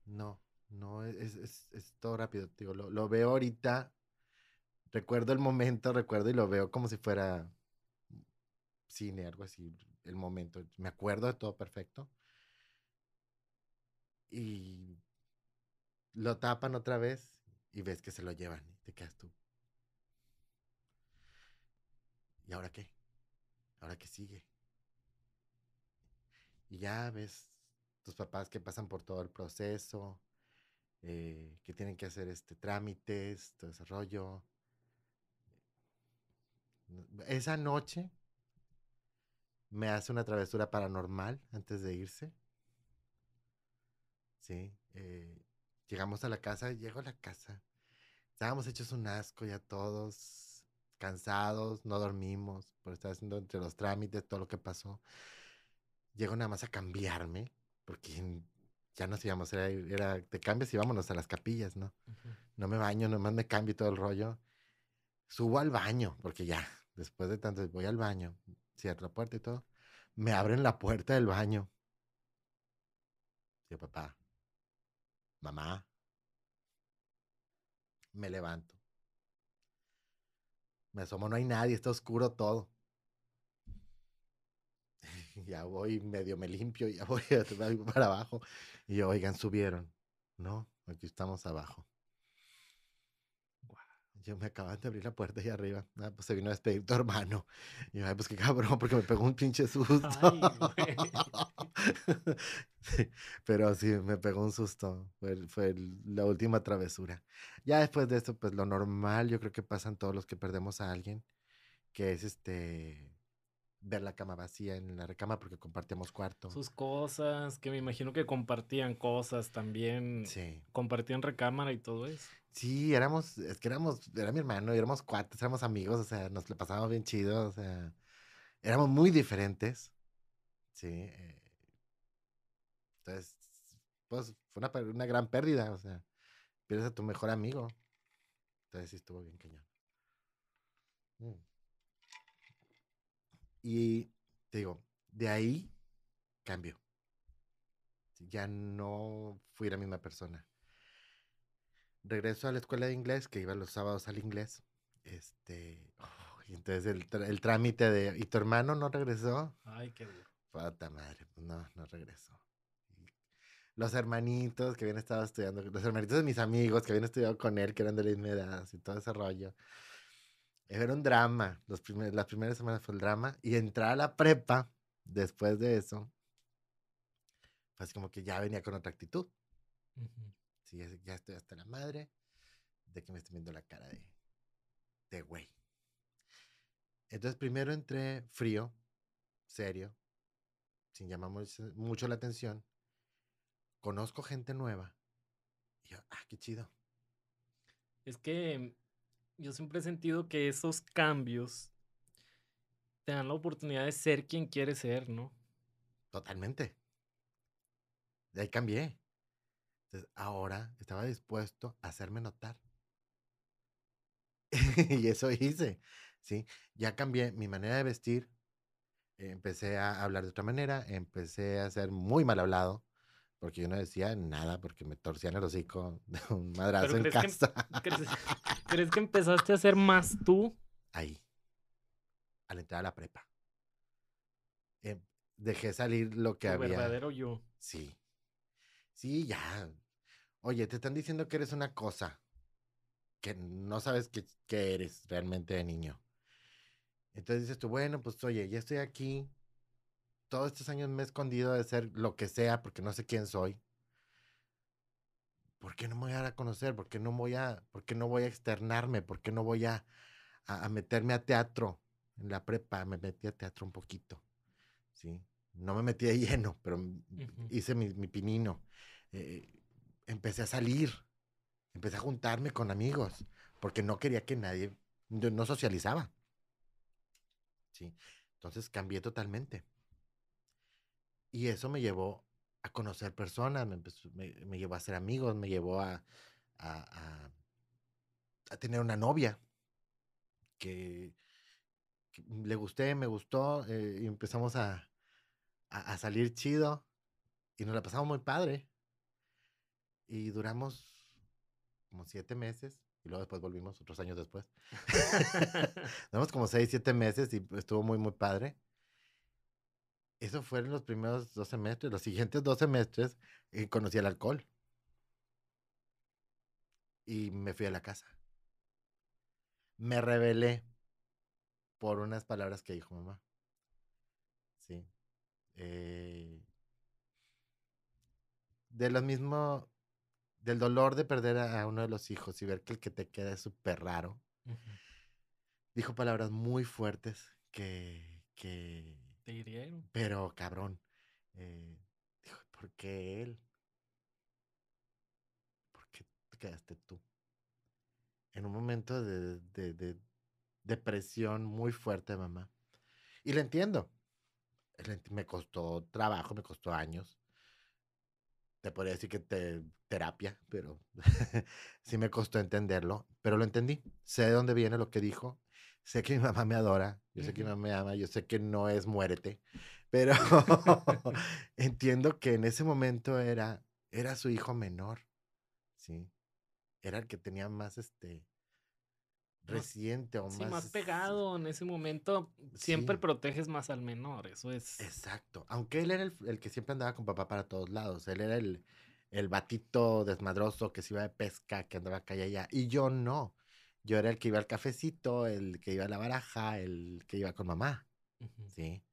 No, no, es, es, es todo rápido. Digo, lo, lo veo ahorita, recuerdo el momento, recuerdo y lo veo como si fuera cine, algo así, el momento. Me acuerdo de todo perfecto. Y lo tapan otra vez y ves que se lo llevan y te quedas tú. ¿Y ahora qué? ¿Ahora qué sigue? Y ya ves tus papás que pasan por todo el proceso, eh, que tienen que hacer este trámites, todo ese rollo. Esa noche me hace una travesura paranormal antes de irse. Sí. eh, llegamos a la casa, llego a la casa. Estábamos hechos un asco ya todos, cansados, no dormimos por estar haciendo entre los trámites, todo lo que pasó. Llego nada más a cambiarme, porque ya nos íbamos, era, era te cambias y vámonos a las capillas, ¿no? No me baño, nomás me cambio y todo el rollo. Subo al baño, porque ya, después de tanto, voy al baño, cierro la puerta y todo. Me abren la puerta del baño. Digo, papá, mamá. Me levanto. Me asomo, no hay nadie, está oscuro todo. Ya voy, medio me limpio, ya voy para abajo. Y oigan, subieron. No, aquí estamos abajo. Yo me acaban de abrir la puerta ahí arriba. Ah, pues se vino a despedir tu hermano. Y yo, ay, pues qué cabrón, porque me pegó un pinche susto. Ay, güey. Sí, pero sí, me pegó un susto. Fue, fue la última travesura. Ya después de esto, pues lo normal, yo creo que pasan todos los que perdemos a alguien, que es este ver la cama vacía en la recama porque compartíamos cuarto. Sus cosas, que me imagino que compartían cosas también. Sí. Compartían recámara y todo eso. Sí, éramos, es que éramos, era mi hermano, y éramos cuates, éramos amigos, o sea, nos le pasábamos bien chido, o sea, éramos muy diferentes, sí. eh, entonces, pues fue una, una gran pérdida, o sea, pierdes a tu mejor amigo. Entonces sí estuvo bien cañón. Mm. Y te digo, de ahí cambió. Ya no fui la misma persona regreso a la escuela de inglés, que iba los sábados al inglés. Este, oh, y entonces el, el trámite de, ¿y tu hermano no regresó? Ay, qué duro. Puta madre, pues no, no regresó. Los hermanitos que habían estado estudiando, los hermanitos de mis amigos que habían estudiado con él, que eran de la misma edad, y todo ese rollo. Era un drama. Los primer- las primeras semanas fue el drama. Y entrar a la prepa, después de eso, fue así como que ya venía con otra actitud. Ujú. Sí, ya, estoy hasta la madre de que me estén viendo la cara de, de güey. Entonces primero entré frío, serio, sin llamar mucho, mucho la atención. Conozco gente nueva. Y yo, ah, qué chido. Es que yo siempre he sentido que esos cambios te dan la oportunidad de ser quien quieres ser, ¿no? Totalmente. De ahí cambié. Entonces ahora estaba dispuesto a hacerme notar. y eso hice. ¿sí? Ya cambié mi manera de vestir. eh, Empecé a hablar de otra manera. Empecé a ser muy mal hablado. Porque yo no decía nada porque me torcían el hocico de un madrazo en crees que em casa. ¿Crees, crees que empezaste a ser más tú? Ahí. Al entrar a la prepa. Em, dejé salir lo que Tu había. verdadero yo. Sí. Sí, ya. Oye, te están diciendo que eres una cosa que no sabes qué, qué eres realmente de niño. Entonces dices tú, bueno, pues oye, ya estoy aquí. Todos estos años me he escondido de ser lo que sea porque no sé quién soy. ¿Por qué no me voy a dar a conocer? ¿Por qué no voy a, por qué no voy a externarme? ¿Por qué no voy a, a, a meterme a teatro? En la prepa me metí a teatro un poquito. ¿sí? No me metí de lleno, pero Ujú. hice mi, mi pinino. Eh, empecé a salir, empecé a juntarme con amigos, porque no quería que nadie, no socializaba. ¿sí? Entonces cambié totalmente. Y eso me llevó a conocer personas, me, empezó- me- me llevó a ser amigos, me llevó a, a- a- tener una novia que, le gusté, me gustó, eh, y empezamos a- a salir chido y nos la pasamos muy padre. Y duramos como siete meses y luego después volvimos otros años después. duramos como seis, siete meses y estuvo muy, muy padre. Eso fueron los primeros dos semestres. Los siguientes dos semestres eh, conocí el alcohol. Y me fui a la casa. Me rebelé por unas palabras que dijo mamá. Sí. Eh, de lo mismo, del dolor de perder a uno de los hijos y ver que el que te queda es súper raro. Dijo palabras muy fuertes que, que te hirieron. Pero cabrón, eh, dijo, ¿por qué él? ¿Por qué te quedaste tú? En un momento de, de, de depresión muy fuerte, mamá. Y le entiendo. Me costó trabajo, me costó años. Te podría decir que te, terapia, pero sí me costó entenderlo. Pero lo entendí. Sé de dónde viene lo que dijo. Sé que mi mamá me adora. Yo sé que mi mamá me ama. Yo sé que no es muérete. Pero entiendo que en ese momento era, era su hijo menor. Sí. Era el que tenía más este reciente o sí, más. más pegado en ese momento. Siempre proteges más al menor, eso es. Exacto. Aunque él era el, que siempre andaba con papá para todos lados. Él era el, el batito desmadroso que se iba de pesca, que andaba acá y allá. Y yo no. Yo era el que iba al cafecito, el que iba a la baraja, el que iba con mamá. Sí.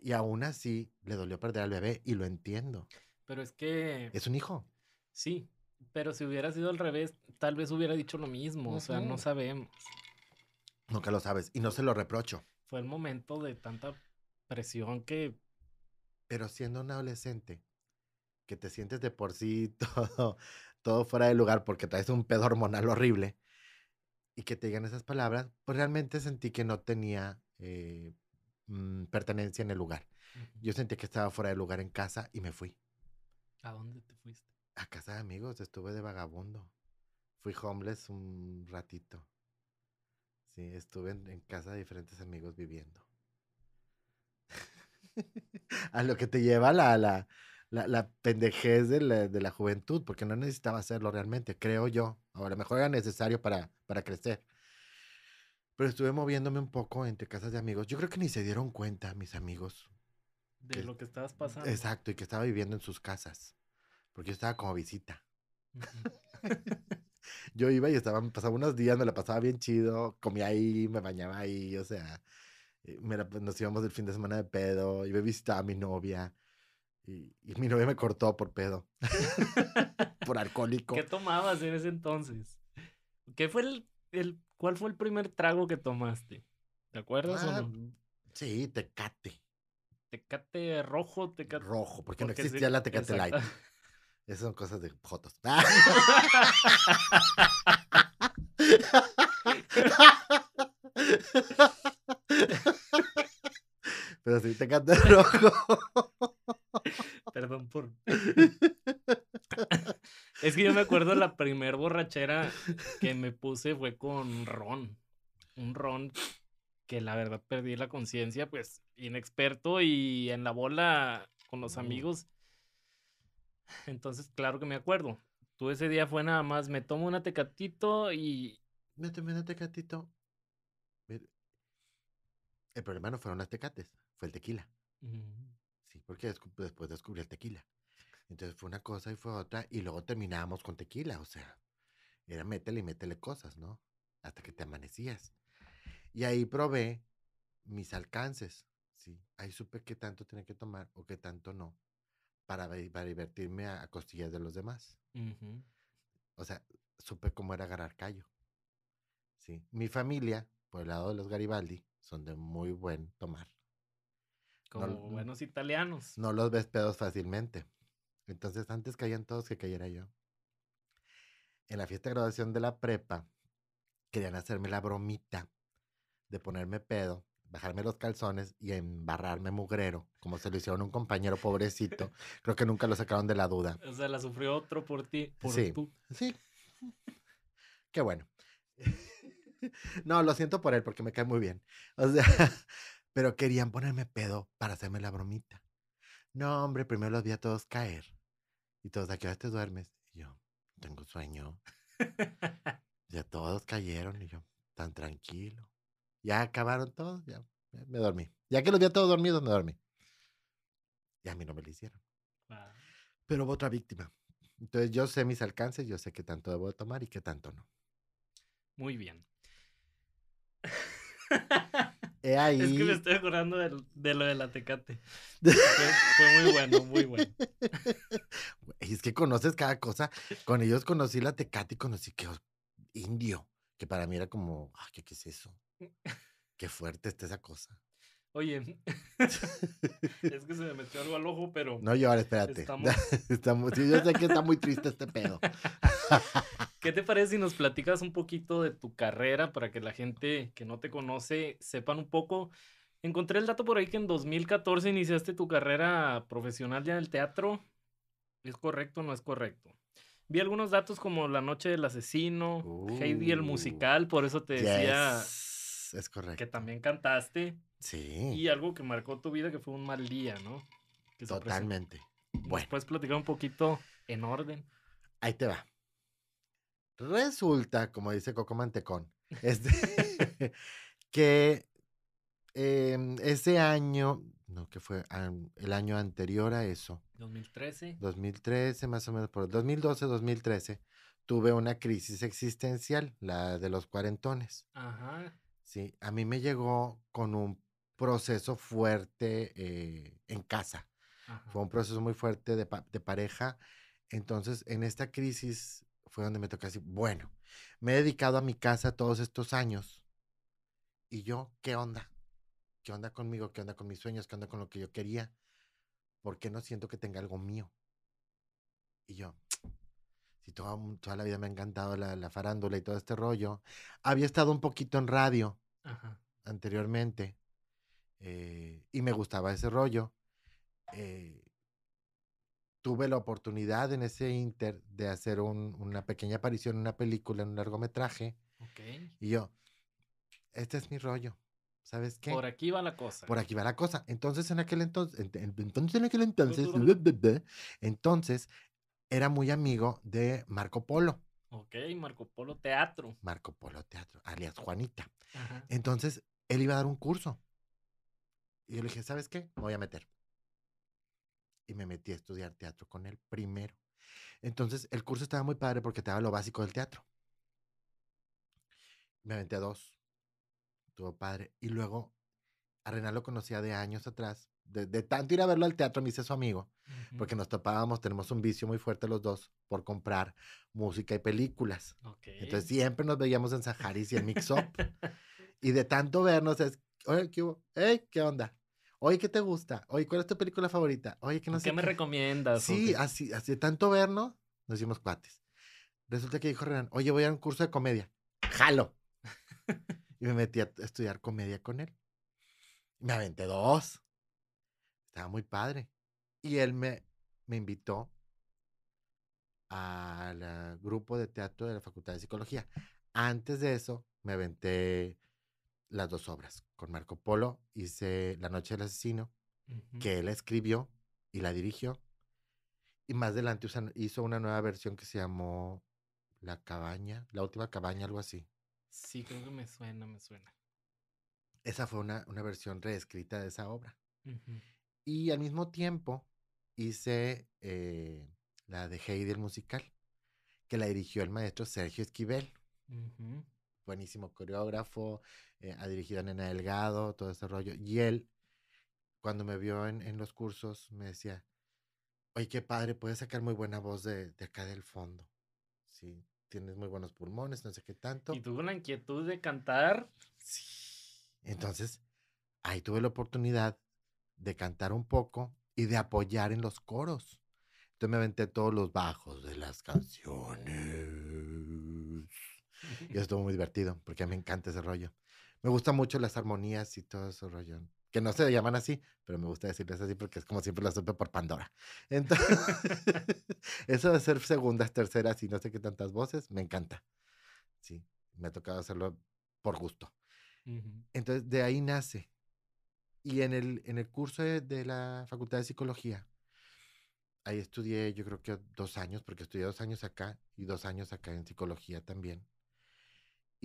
Y aún así le dolió perder al bebé y lo entiendo. Pero es que. Es un hijo. Sí, pero si hubiera sido al revés, tal vez hubiera dicho lo mismo. O sea, no sabemos. Nunca lo sabes. Y no se lo reprocho. Fue el momento de tanta presión que. Pero siendo un adolescente, que te sientes de por sí todo, todo fuera de lugar porque traes un pedo hormonal horrible y que te digan esas palabras, pues realmente sentí que no tenía eh, mm, pertenencia en el lugar. Yo sentí que estaba fuera de lugar en casa y me fui. ¿A dónde te fuiste? A casa de amigos, estuve de vagabundo. Fui homeless un ratito. Sí, estuve en, casa de diferentes amigos viviendo. a lo que te lleva la, la, la, pendejez de la, juventud, porque no necesitaba hacerlo realmente, creo yo. Ahora, a lo mejor era necesario para, para crecer. Pero estuve moviéndome un poco entre casas de amigos. Yo creo que ni se dieron cuenta, mis amigos. De lo que estabas pasando. Exacto, y que estaba viviendo en sus casas porque yo estaba como visita. yo iba y estaba, pasaba unos días, me la pasaba bien chido, comía ahí, me bañaba ahí, o sea, eh, nos íbamos el fin de semana de pedo, iba a visitar a mi novia. Y, mi novia me cortó por pedo. por alcohólico. ¿Qué tomabas en ese entonces? ¿Qué fue el, el, ¿Cuál fue el primer trago que tomaste? ¿Te acuerdas o ah, no? Sí, tecate. Tecate rojo, tecate. Rojo, porque, no existía la tecate light. Esas son cosas de fotos. Pero sí te canta rojo. Perdón por. es que yo me acuerdo la primer borrachera que me puse fue con ron. Un ron que la verdad perdí la conciencia, pues inexperto y en la bola con los amigos entonces, claro que me acuerdo. Tú ese día fue nada más, me tomo una tecatito y... Me tomé una tecatito. El problema no fueron las tecates, fue el tequila. Sí, porque después descubrí el tequila. Entonces fue una cosa y fue otra, y luego terminábamos con tequila, o sea, era métele y métele cosas, ¿no? Hasta que te amanecías. Y ahí probé mis alcances, ¿sí? Ahí supe qué tanto tenía que tomar o qué tanto no para, divertirme a, costillas de los demás. O sea, supe cómo era agarrar callo. Sí. Mi familia, por el lado de los Garibaldi, son de muy buen tomar. Como buenos italianos. No los ves pedos fácilmente. Entonces, antes caían todos que cayera yo. En la fiesta de graduación de la prepa, querían hacerme la bromita de ponerme pedo bajarme los calzones y embarrarme mugrero, como se lo hicieron a un compañero pobrecito. Creo que nunca lo sacaron de la duda. O sea, la sufrió otro por ti, por sí, tú. Sí. Qué bueno. No, lo siento por él porque me cae muy bien. O sea, pero querían ponerme pedo para hacerme la bromita. No, hombre, primero los vi a todos caer. Y todos, ¿a qué hora te duermes? Yo, tengo sueño. ya todos cayeron y yo, tan tranquilo. Ya acabaron todos, ya, me dormí. Ya que los vi a todos dormidos, me dormí. Y a mí no me lo hicieron. Pero hubo otra víctima. Entonces yo sé mis alcances, yo sé qué tanto debo tomar y qué tanto no. Muy bien. Es que me estoy acordando de, lo de la tecate. Fue, muy bueno, muy bueno. es que conoces cada cosa. Con ellos conocí la tecate y conocí que indio, que para mí era como, ¿qué, qué es eso? Qué fuerte está esa cosa. Oye, es que se me metió algo al ojo, pero. No llores, espérate. Estamos... yo sé que está muy triste este pedo. ¿Qué te parece si nos platicas un poquito de tu carrera para que la gente que no te conoce sepan un poco? Encontré el dato por ahí que en 2014 iniciaste tu carrera profesional ya en el teatro. ¿Es correcto o no es correcto? Vi algunos datos como La Noche del Asesino, Heidi el uh, musical, por eso te decía es correcto. que también cantaste. Sí. Y algo que marcó tu vida que fue un mal día, ¿no? Totalmente. Bueno. ¿Puedes platicar un poquito en orden? Ahí te va. Resulta, como dice Coco Mantecón, este, que em, ese año, no, que fue el año anterior a eso. 2013. 2013, más o menos, por el 2012, 2013, tuve una crisis existencial, la de los cuarentones. Ajá. Sí, a mí me llegó con un proceso fuerte eh, en casa. Fue un proceso muy fuerte de, de pareja. Entonces, en esta crisis fue donde me tocó así, bueno, me he dedicado a mi casa todos estos años. ¿Y yo qué onda? ¿Qué onda conmigo? ¿Qué onda con mis sueños? ¿Qué onda con lo que yo quería? ¿Por qué no siento que tenga algo mío? Y yo, si toda, toda la vida me ha encantado la, farándula y todo este rollo, había estado un poquito en radio anteriormente eh, y me gustaba ese rollo. Eh, tuve la oportunidad en ese inter de hacer una pequeña aparición en una película, en un largometraje. Y yo, este es mi rollo. ¿Sabes qué? Por aquí va la cosa. Por aquí va la cosa. Entonces, en aquel entonces, entonces, en aquel entonces, entonces, era muy amigo de Marco Polo. Ok, Marco Polo Teatro. Marco Polo Teatro, alias Juanita. Entonces, él iba a dar un curso. Y yo le dije, ¿sabes qué? Me voy a meter y me metí a estudiar teatro con él primero. Entonces, el curso estaba muy padre porque te daba lo básico del teatro. Me aventé a dos. Estuvo padre. Y luego, a Renan lo conocía de años atrás. De, tanto ir a verlo al teatro, me hice su amigo. Porque nos topábamos, tenemos un vicio muy fuerte los dos por comprar música y películas. Entonces, siempre nos veíamos en Saharis y en Mix Up. y de tanto vernos es, oye, ¿qué hubo? ¿qué onda? Oye, ¿qué te gusta? Oye, ¿cuál es tu película favorita? Oye, ¿qué no ¿Qué me recomiendas? Sí, así, así de tanto vernos, nos hicimos cuates. Resulta que dijo Renan, oye, voy a un curso de comedia. ¡Jalo! y me metí a estudiar comedia con él. Me aventé dos. Estaba muy padre. Y él me, me invitó al grupo de teatro de la Facultad de Psicología. Antes de eso, me aventé las dos obras. Con Marco Polo hice La Noche del Asesino, que él escribió y la dirigió. Y más adelante hizo una nueva versión que se llamó La Cabaña, La Última Cabaña, algo así. Sí, creo que me suena, me suena. Esa fue una, una versión reescrita de esa obra. Y al mismo tiempo hice eh, la de Heidi el musical, que la dirigió el maestro Sergio Esquivel buenísimo coreógrafo, eh, ha dirigido a Nena Delgado, todo ese rollo. Y él, cuando me vio en, los cursos, me decía, oye, qué padre, puedes sacar muy buena voz de, acá del fondo. Sí, tienes muy buenos pulmones, no sé qué tanto. ¿Y tuvo la inquietud de cantar? Sí. Entonces, ahí tuve la oportunidad de cantar un poco y de apoyar en los coros. Entonces me aventé todos los bajos de las canciones. Y estuvo muy divertido, porque a mí me encanta ese rollo. Me gustan mucho las armonías y todo ese rollo. Que no se llaman así, pero me gusta decirles así porque es como siempre lo supe por Pandora. Entonces, eso de ser segundas, terceras y no sé qué tantas voces, me encanta. Sí, me ha tocado hacerlo por gusto. Entonces, de ahí nace. Y en el, en el curso de, de la Facultad de Psicología, ahí estudié yo creo que dos años, porque estudié dos años acá y dos años acá en psicología también.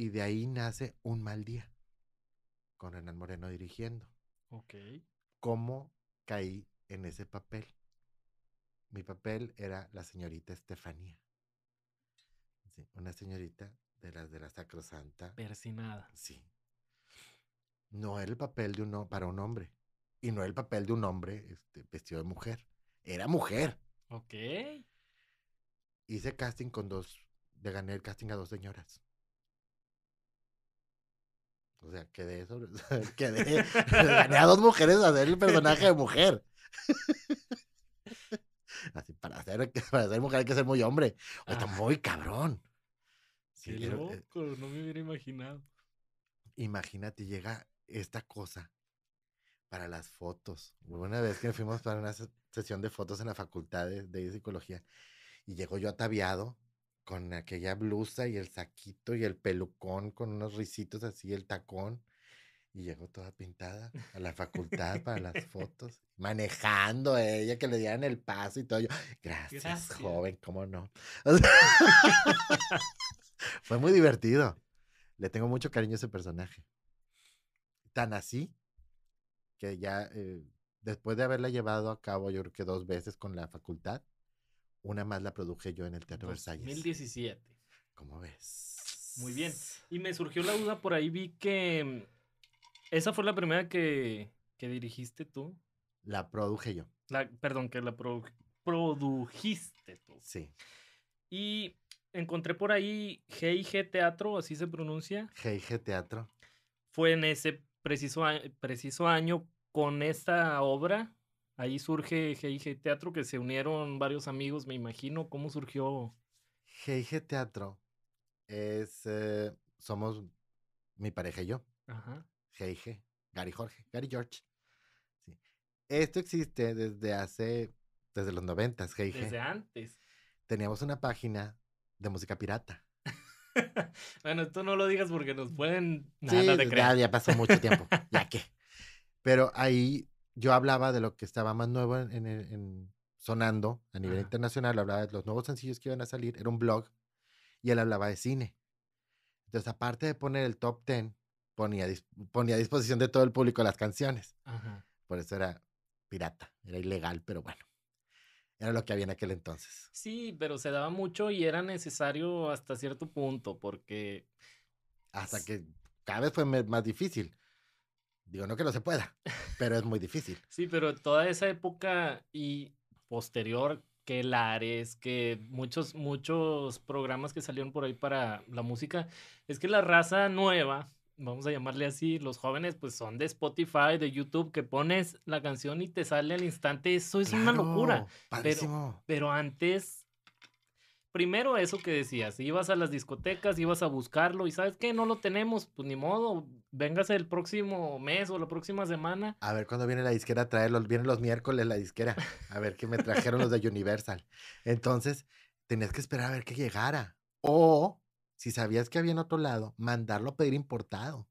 Y de ahí nace Un Mal Día, con Hernán Moreno dirigiendo. Ok. ¿Cómo caí en ese papel? Mi papel era la señorita Estefanía. Sí, una señorita de las de la Sacrosanta. Persinada. Sí. No era el papel de uno para un hombre. Y no era el papel de un hombre este, vestido de mujer. Era mujer. Ok. Hice casting con dos. Le gané el casting a dos señoras. O sea, quedé sobre. quedé. gané a dos mujeres a hacer el personaje de mujer. Así, para hacer, para ser mujer hay que ser muy hombre. O está muy cabrón. Qué Sí, loco, eh, no me hubiera imaginado. imagínate, llega esta cosa para las fotos. Una vez que fuimos para una se- sesión de fotos en la facultad de, de psicología y llego yo ataviado con aquella blusa y el saquito y el pelucón con unos risitos así, el tacón. Y llegó toda pintada a la facultad para las fotos, manejando ella, que le dieran el paso y todo. Yo, gracias, Gracias. joven, cómo no. O sea, fue muy divertido. Le tengo mucho cariño a ese personaje. Tan así que ya eh, después de haberla llevado a cabo, yo creo que dos veces con la facultad, una más la produje yo en el Teatro Versalles. 2017. ¿Cómo ves? Muy bien. Y me surgió la duda, por ahí vi que mm, esa fue la primera que, que dirigiste tú. La produje yo, La, perdón, que la produ- produjiste tú. sí. Y encontré por ahí G&G Teatro, así se pronuncia. G&G Teatro. Fue en ese preciso año con esta obra. Ahí surge G&G Teatro, que se unieron varios amigos, me imagino. ¿Cómo surgió? G&G Teatro es, eh, somos mi pareja y yo, Ajá. G&G, Gary Jorge, Gary George. Sí. Esto existe desde hace, desde los noventas, G&G. Desde antes. Teníamos una página de música pirata. Bueno, esto no lo digas porque nos pueden... Sí, Nada, no te ya, ya pasó mucho tiempo, ya que. Pero ahí yo hablaba de lo que estaba más nuevo en, en- en- sonando a nivel Ajá. internacional, hablaba de los nuevos sencillos que iban a salir, era un blog, y él hablaba de cine. Entonces, aparte de poner el top 10, ponía, ponía a disposición de todo el público las canciones. Ajá. Por eso era pirata, era ilegal, pero bueno, era lo que había en aquel entonces. Sí, pero se daba mucho y era necesario hasta cierto punto porque... Hasta que cada vez fue más difícil. Digo, no que no se pueda, pero es muy difícil. Sí, pero toda esa época y posterior, que Lares, que muchos, muchos programas que salieron por ahí para la música, es que la raza nueva, vamos a llamarle así, los jóvenes pues son de Spotify, de YouTube, que pones la canción y te sale al instante, eso es una locura. Padrísimo. Pero antes, primero eso que decías, ibas a las discotecas, ibas a buscarlo y sabes que no lo tenemos, pues ni modo, véngase el próximo mes o la próxima semana. A ver cuándo viene la disquera a traerlos. Vienen los miércoles la disquera. A ver qué me trajeron los de Universal. Entonces, tenías que esperar a ver que llegara. O, si sabías que había en otro lado, mandarlo a pedir importado.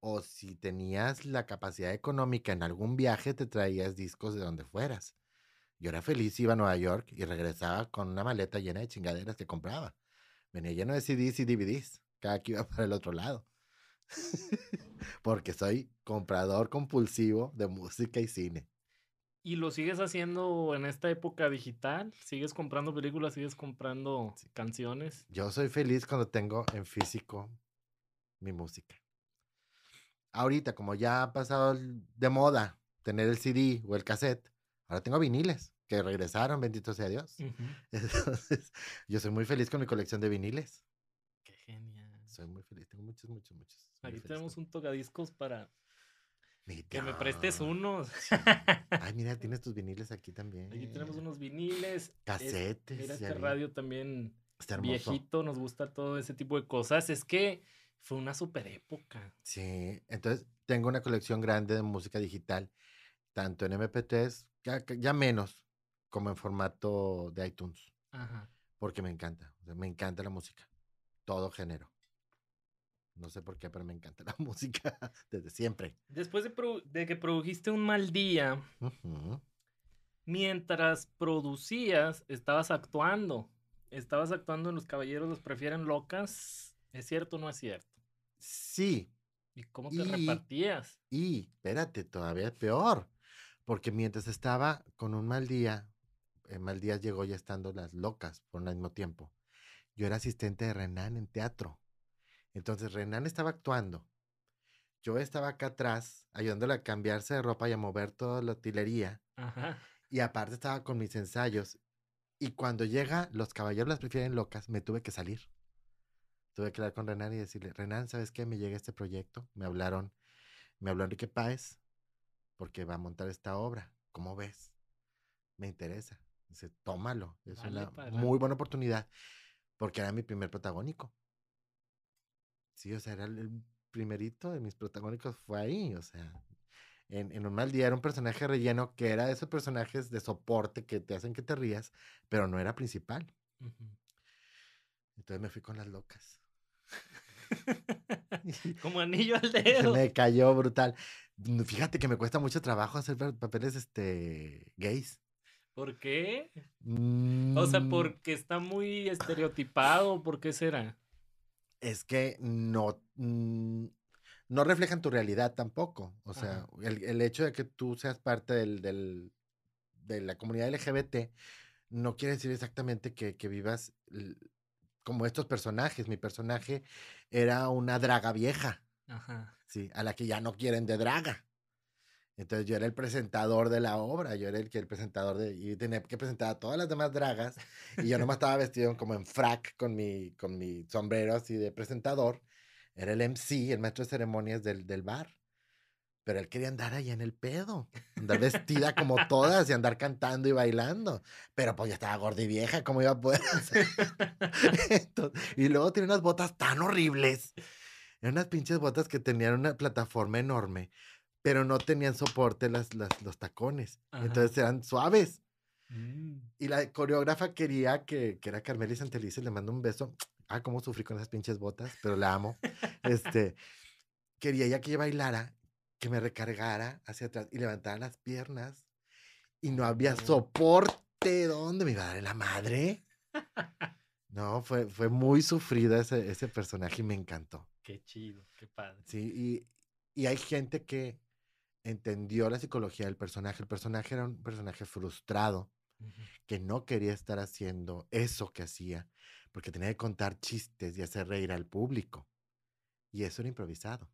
O si tenías la capacidad económica en algún viaje, te traías discos de donde fueras. Yo era feliz, iba a Nueva York y regresaba con una maleta llena de chingaderas que compraba. Venía lleno de CDs y DVDs, cada que iba para el otro lado. Porque soy comprador compulsivo de música y cine. ¿Y lo sigues haciendo en esta época digital? ¿Sigues comprando películas? ¿Sigues comprando canciones? Yo soy feliz cuando tengo en físico mi música. Ahorita, como ya ha pasado de moda tener el CD o el cassette, ahora tengo viniles que regresaron, bendito sea Dios. Entonces, yo soy muy feliz con mi colección de viniles. Qué genial. Soy muy feliz, tengo muchos, muchos, muchos. Aquí tenemos con- un tocadiscos para Mi que me prestes unos. Ay, mira, tienes tus viniles aquí también. Aquí tenemos unos viniles. Es- Casetes. Mira, este radio también Está hermoso. viejito, nos gusta todo ese tipo de cosas. Es que fue una super época. Sí, entonces tengo una colección grande de música digital, tanto en MP3, ya, ya menos, como en formato de iTunes, Ajá. porque me encanta, me encanta la música, todo género. No sé por qué, pero me encanta la música desde siempre. Después de, que produjiste un mal día. Mientras producías, estabas actuando. Estabas actuando en Los Caballeros los prefieren locas. ¿Es cierto o no es cierto? Sí. ¿Y cómo te repartías? Y, espérate, todavía es peor. Porque mientras estaba con un mal día, el mal día llegó ya estando las locas por un mismo tiempo. Yo era asistente de Renan en teatro. Entonces Renan estaba actuando. Yo estaba acá atrás ayudándole a cambiarse de ropa y a mover toda la utilería. Y aparte estaba con mis ensayos. Y cuando llega Los Caballeros las prefieren locas, me tuve que salir. Tuve que hablar con Renan y decirle, Renan, ¿sabes qué? Me llega este proyecto. Me hablaron, me habló Enrique Páez porque va a montar esta obra. ¿Cómo ves? Me interesa. Dice, tómalo. Es una muy buena oportunidad porque era mi primer protagónico. Sí, o sea, era el primerito de mis protagónicos fue ahí, o sea, en, un mal día era un personaje relleno que era de esos personajes de soporte que te hacen que te rías, pero no era principal. Entonces me fui con las locas. Como anillo al dedo. me cayó brutal. Fíjate que me cuesta mucho trabajo hacer papeles este gays. ¿Por qué? O sea, mm. porque está muy estereotipado, ¿por qué será? Es que no, mm, no reflejan tu realidad tampoco. O sea, el, hecho de que tú seas parte del, de la comunidad LGBT no quiere decir exactamente que, que vivas como estos personajes. Mi personaje era una draga vieja. Ajá. Sí, a la que ya no quieren de draga. Entonces yo era el presentador de la obra, yo era el que el presentador de y tenía que presentar a todas las demás dragas y yo nomás estaba vestido como en frac con mi con mi sombrero así de presentador. Era el MC, el maestro de ceremonias del, del bar. Pero él quería andar allá en el pedo, andar vestida como todas y andar cantando y bailando. Pero pues ya estaba gorda y vieja, ¿cómo iba a poder hacer? y luego tiene unas botas tan horribles. Eran unas pinches botas que tenían una plataforma enorme pero no tenían soporte las, los tacones. Entonces eran suaves. Mm. Y la coreógrafa quería que, que era Carmela Santelice, le mando un beso. Ah, cómo sufrí con esas pinches botas, pero la amo. este, quería ya que yo bailara, que me recargara hacia atrás y levantara las piernas. Y no había soporte. ¿Dónde me iba a dar la madre? No, fue, fue muy sufrida ese, ese personaje y me encantó. Qué chido, qué padre. Sí, y, y hay gente que, entendió la psicología del personaje. El personaje era un personaje frustrado, que no quería estar haciendo eso que hacía, porque tenía que contar chistes y hacer reír al público. Y eso era improvisado.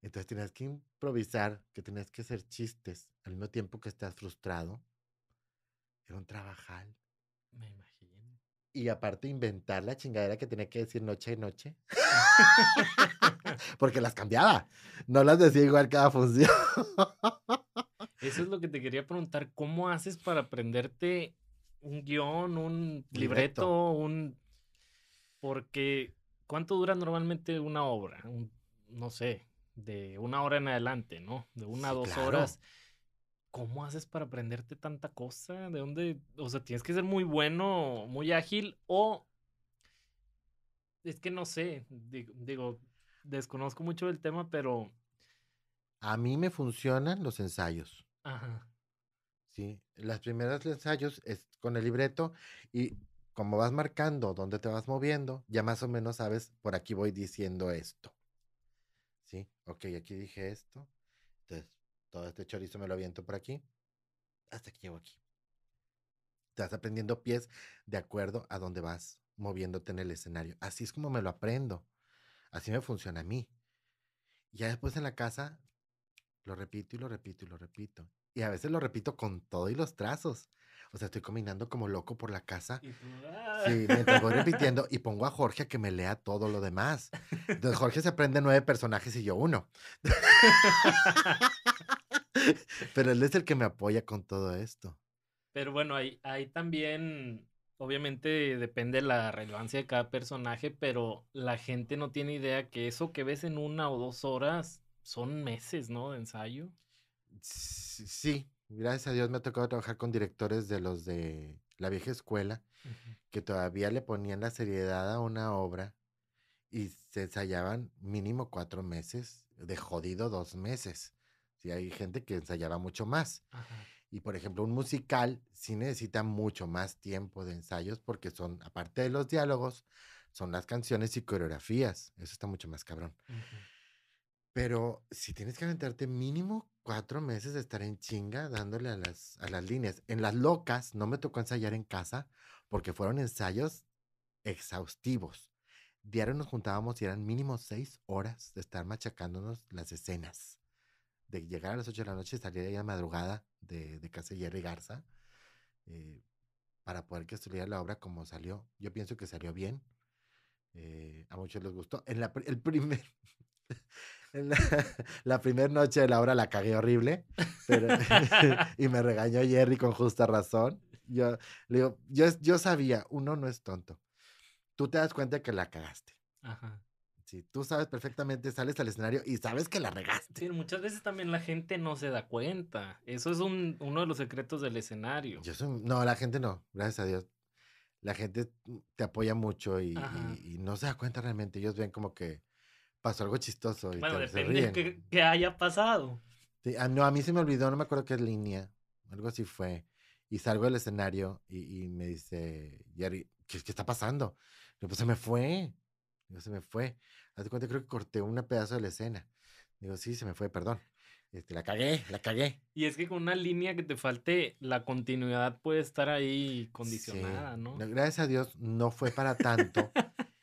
Entonces tenías que improvisar, que tenías que hacer chistes al mismo tiempo que estás frustrado. Era un trabajal. Me imagino. Y aparte inventar la chingadera que tenía que decir noche y noche. porque las cambiaba. No las decía igual cada función. Eso es lo que te quería preguntar. ¿Cómo haces para aprenderte un guion, un libreto, un... Porque, ¿cuánto dura normalmente una obra? no sé, de una hora en adelante, ¿no? De una a dos horas. ¿Cómo haces para aprenderte tanta cosa? ¿De dónde? O sea, tienes que ser muy bueno, muy ágil o... Es que no sé, digo desconozco mucho del tema, pero... A mí me funcionan los ensayos. Ajá. Sí, las primeras ensayos es con el libreto y como vas marcando dónde te vas moviendo, ya más o menos sabes, por aquí voy diciendo esto. Sí, ok, aquí dije esto. Entonces, todo este chorizo me lo aviento por aquí. Hasta que llego aquí. Vas aprendiendo pies de acuerdo a dónde vas moviéndote en el escenario. Así es como me lo aprendo. Así me funciona a mí. Y ya después en la casa lo repito y lo repito y lo repito. Y a veces lo repito con todo y los trazos. O sea, estoy caminando como loco por la casa. ¡ah! Sí, mientras voy repitiendo y pongo a Jorge a que me lea todo lo demás. Entonces Jorge se aprende nueve personajes y yo uno. Pero él es el que me apoya con todo esto. Pero bueno, ahí, ahí también obviamente depende de la relevancia de cada personaje, pero la gente no tiene idea que eso que ves en una o dos horas son meses, ¿no? De ensayo. Sí, gracias a Dios me ha tocado trabajar con directores de los de la vieja escuela, que todavía le ponían la seriedad a una obra y se ensayaban mínimo cuatro meses, de jodido dos meses. Sí, hay gente que ensayaba mucho más. Y por ejemplo, un musical sí necesita mucho más tiempo de ensayos porque son, aparte de los diálogos, son las canciones y coreografías. Eso está mucho más cabrón. Pero si tienes que aventarte mínimo cuatro meses de estar en chinga dándole a las, a las líneas. En las locas no me tocó ensayar en casa porque fueron ensayos exhaustivos. Diario nos juntábamos y eran mínimo seis horas de estar machacándonos las escenas. De llegar a las ocho de la noche y salir ahí a madrugada de, de casa Jerry Garza eh, para poder que estuviera la obra como salió. Yo pienso que salió bien. Eh, a muchos les gustó. En la, el primer, la, primera noche de la obra la cagué horrible, pero, y me regañó Jerry con justa razón. Yo, le digo, yo, yo sabía, uno no es tonto. Tú te das cuenta que la cagaste. Ajá. Sí, tú sabes perfectamente, sales al escenario y sabes que la regaste. Sí, muchas veces también la gente no se da cuenta. Eso es un, uno de los secretos del escenario. Yo no, la gente no, gracias a Dios. La gente te apoya mucho y, y no se da cuenta realmente. Ellos ven como que pasó algo chistoso. Y bueno, depende de que, haya pasado. Sí, ah, no, a mí se me olvidó, no me acuerdo qué línea, algo así fue. Y salgo del escenario y, me dice, Jerry, ¿qué, ¿qué, está pasando? Digo, pues se me fue. Se me fue. Haz cuenta, creo que corté un pedazo de la escena. Digo, sí, se me fue, perdón. Este, la cagué, la cagué. Y es que con una línea que te falte, la continuidad puede estar ahí condicionada, ¿no? Gracias a Dios no fue para tanto.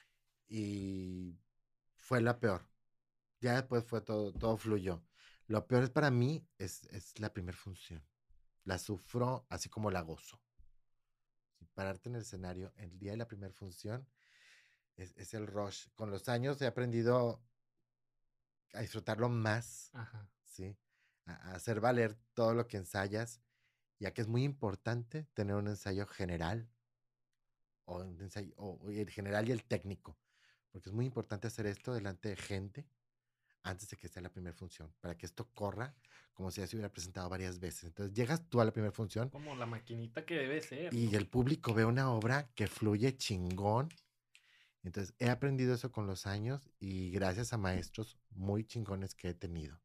y fue la peor. Ya después fue todo, todo fluyó. Lo peor es para mí es, es la primera función. La sufro así como la gozo. Pararte en el escenario el día de la primera función es, es, el rush. Con los años he aprendido a disfrutarlo más, ¿sí? A, hacer valer todo lo que ensayas, ya que es muy importante tener un ensayo general o, un ensayo, o el general y el técnico porque es muy importante hacer esto delante de gente antes de que sea la primera función, para que esto corra como si ya se hubiera presentado varias veces. Entonces llegas tú a la primera función. Como la maquinita que debe ser. Y el público ve una obra que fluye chingón. Entonces he aprendido eso con los años y gracias a maestros muy chingones que he tenido.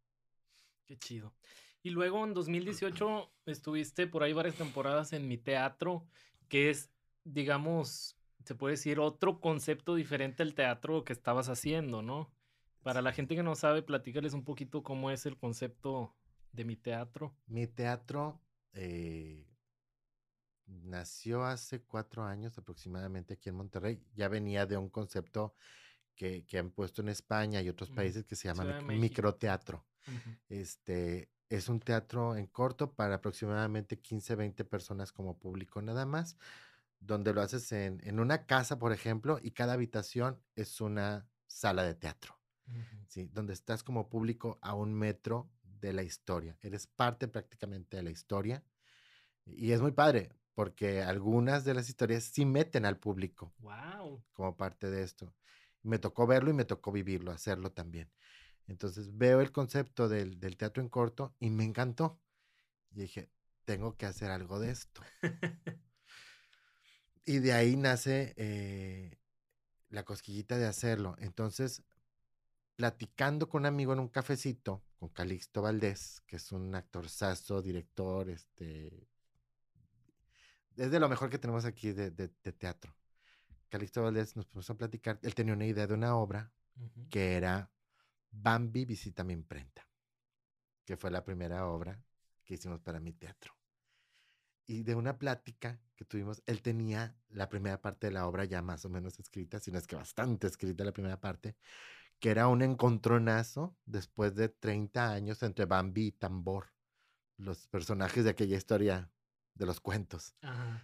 Qué chido. Y luego en 2018 estuviste por ahí varias temporadas en mi teatro, que es, digamos, se puede decir, otro concepto diferente al teatro que estabas haciendo, ¿no? Para la gente que no sabe, platícales un poquito cómo es el concepto de mi teatro. Mi teatro eh, nació hace cuatro años aproximadamente aquí en Monterrey. Ya venía de un concepto que, han puesto en España y otros países que se llama microteatro. Este es un teatro en corto para aproximadamente 15, 20 personas como público nada más donde lo haces en, en, una casa, por ejemplo, y cada habitación es una sala de teatro, ¿sí? Donde estás como público a un metro de la historia. Eres parte prácticamente de la historia. Y es muy padre, porque algunas de las historias sí meten al público. Wow. Como parte de esto. Me tocó verlo y me tocó vivirlo, hacerlo también. Entonces veo el concepto del, del teatro en corto y me encantó. Y dije, tengo que hacer algo de esto. Y de ahí nace eh, la cosquillita de hacerlo. Entonces, platicando con un amigo en un cafecito, con Calixto Valdés, que es un actorzazo, director, este, es de lo mejor que tenemos aquí de, teatro. Calixto Valdés nos puso a platicar, él tenía una idea de una obra que era Bambi visita mi imprenta, que fue la primera obra que hicimos para mi teatro y de una plática que tuvimos, él tenía la primera parte de la obra ya más o menos escrita, si no es que bastante escrita la primera parte, que era un encontronazo después de 30 años entre Bambi y Tambor, los personajes de aquella historia de los cuentos.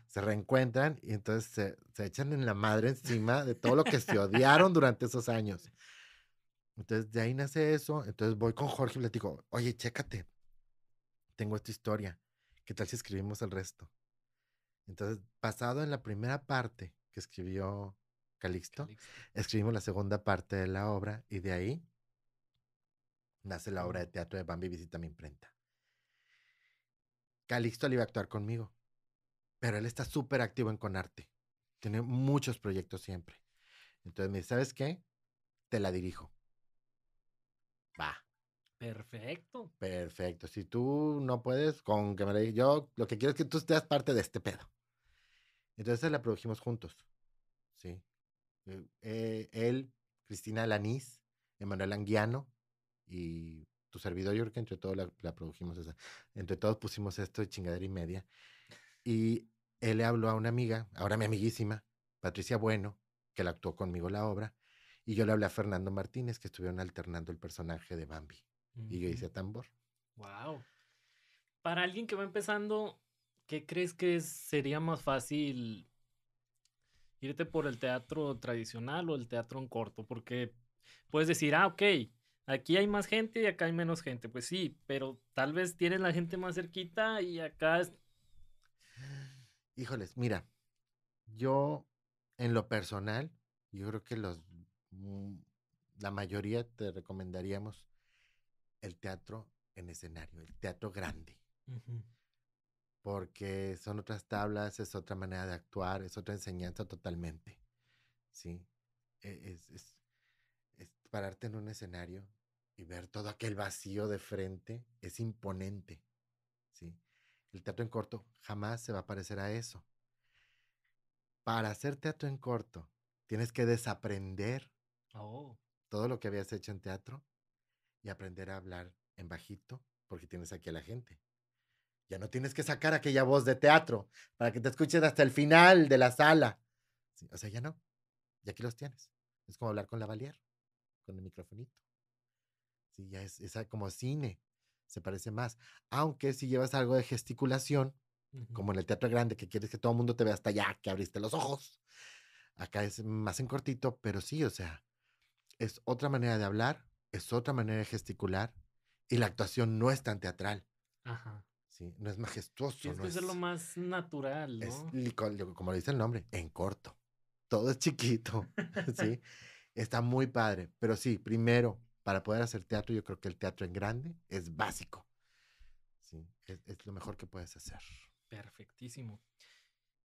Se reencuentran y entonces se, se, echan en la madre encima de todo lo que se odiaron durante esos años. Entonces de ahí nace eso, entonces voy con Jorge y le digo, oye, chécate, tengo esta historia ¿qué tal si escribimos el resto? Entonces, basado en la primera parte que escribió Calixto, escribimos la segunda parte de la obra y de ahí nace la obra de teatro de Bambi Visita mi imprenta. Calixto le iba a actuar conmigo, pero él está súper activo en Conarte. Tiene muchos proyectos siempre. Entonces me dice, ¿sabes qué? Te la dirijo. Va. Perfecto. Perfecto. Si tú no puedes, con que me digas, yo lo que quiero es que tú seas parte de este pedo. Entonces la produjimos juntos. Sí. Eh, eh, él, Cristina Lanís, Emanuel Anguiano y tu servidor, yo creo que entre todos la, la produjimos esa. Entre todos pusimos esto de chingadera y media. Y él le habló a una amiga, ahora mi amiguísima, Patricia Bueno, que la actuó conmigo la obra, y yo le hablé a Fernando Martínez, que estuvieron alternando el personaje de Bambi. Y yo hice tambor. Wow. Para alguien que va empezando, ¿qué crees que sería más fácil irte por el teatro tradicional o el teatro en corto? Porque puedes decir, ah, ok, aquí hay más gente y acá hay menos gente. Pues sí, pero tal vez tienes la gente más cerquita y acá es... Híjoles, mira, yo en lo personal, yo creo que los mm, la mayoría te recomendaríamos el teatro en escenario, el teatro grande, porque son otras tablas, es otra manera de actuar, es otra enseñanza totalmente, ¿sí? E- Es, es, es pararte en un escenario y ver todo aquel vacío de frente, es imponente, ¿sí? El teatro en corto jamás se va a parecer a eso. Para hacer teatro en corto, tienes que desaprender Oh, todo lo que habías hecho en teatro y aprender a hablar en bajito porque tienes aquí a la gente. Ya no tienes que sacar aquella voz de teatro para que te escuchen hasta el final de la sala. Sí, o sea, ya no. Y aquí los tienes. Es como hablar con la Valier, con el microfonito. Sí, ya es, es como cine. Se parece más. Aunque si llevas algo de gesticulación, como en el teatro grande, que quieres que todo el mundo te vea hasta allá, que abriste los ojos. Acá es más en cortito, pero sí, o sea, es otra manera de hablar, es otra manera de gesticular, y la actuación no es tan teatral, Ajá. ¿sí? No es majestuoso, Tienes no que es, ser lo más natural, es ¿no? lo- como lo dice el nombre, en corto. Todo es chiquito, ¿sí? Está muy padre, pero sí, primero, para poder hacer teatro, yo creo que el teatro en grande es básico, ¿sí? Es, es lo mejor que puedes hacer. Perfectísimo.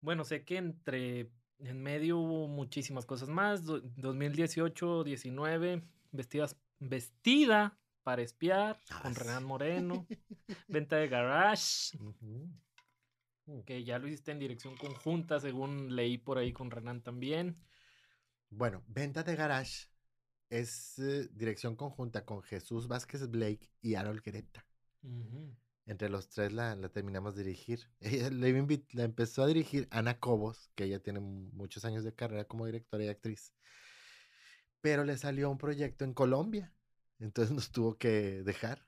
Bueno, sé que entre en medio hubo muchísimas cosas más. do- 2018, 19, vestidas, vestida para espiar Ah, con sí. Renan Moreno, venta de garage, Ujú. que ya lo hiciste en dirección conjunta, según leí por ahí con Renan también. Bueno, Venta de Garage es eh, dirección conjunta con Jesús Vázquez Blake y Harold Greta. Entre los tres la, la terminamos de dirigir. Ella la, la empezó a dirigir Ana Cobos, que ella tiene mu- muchos años de carrera como directora y actriz. Pero le salió un proyecto en Colombia. Entonces nos tuvo que dejar.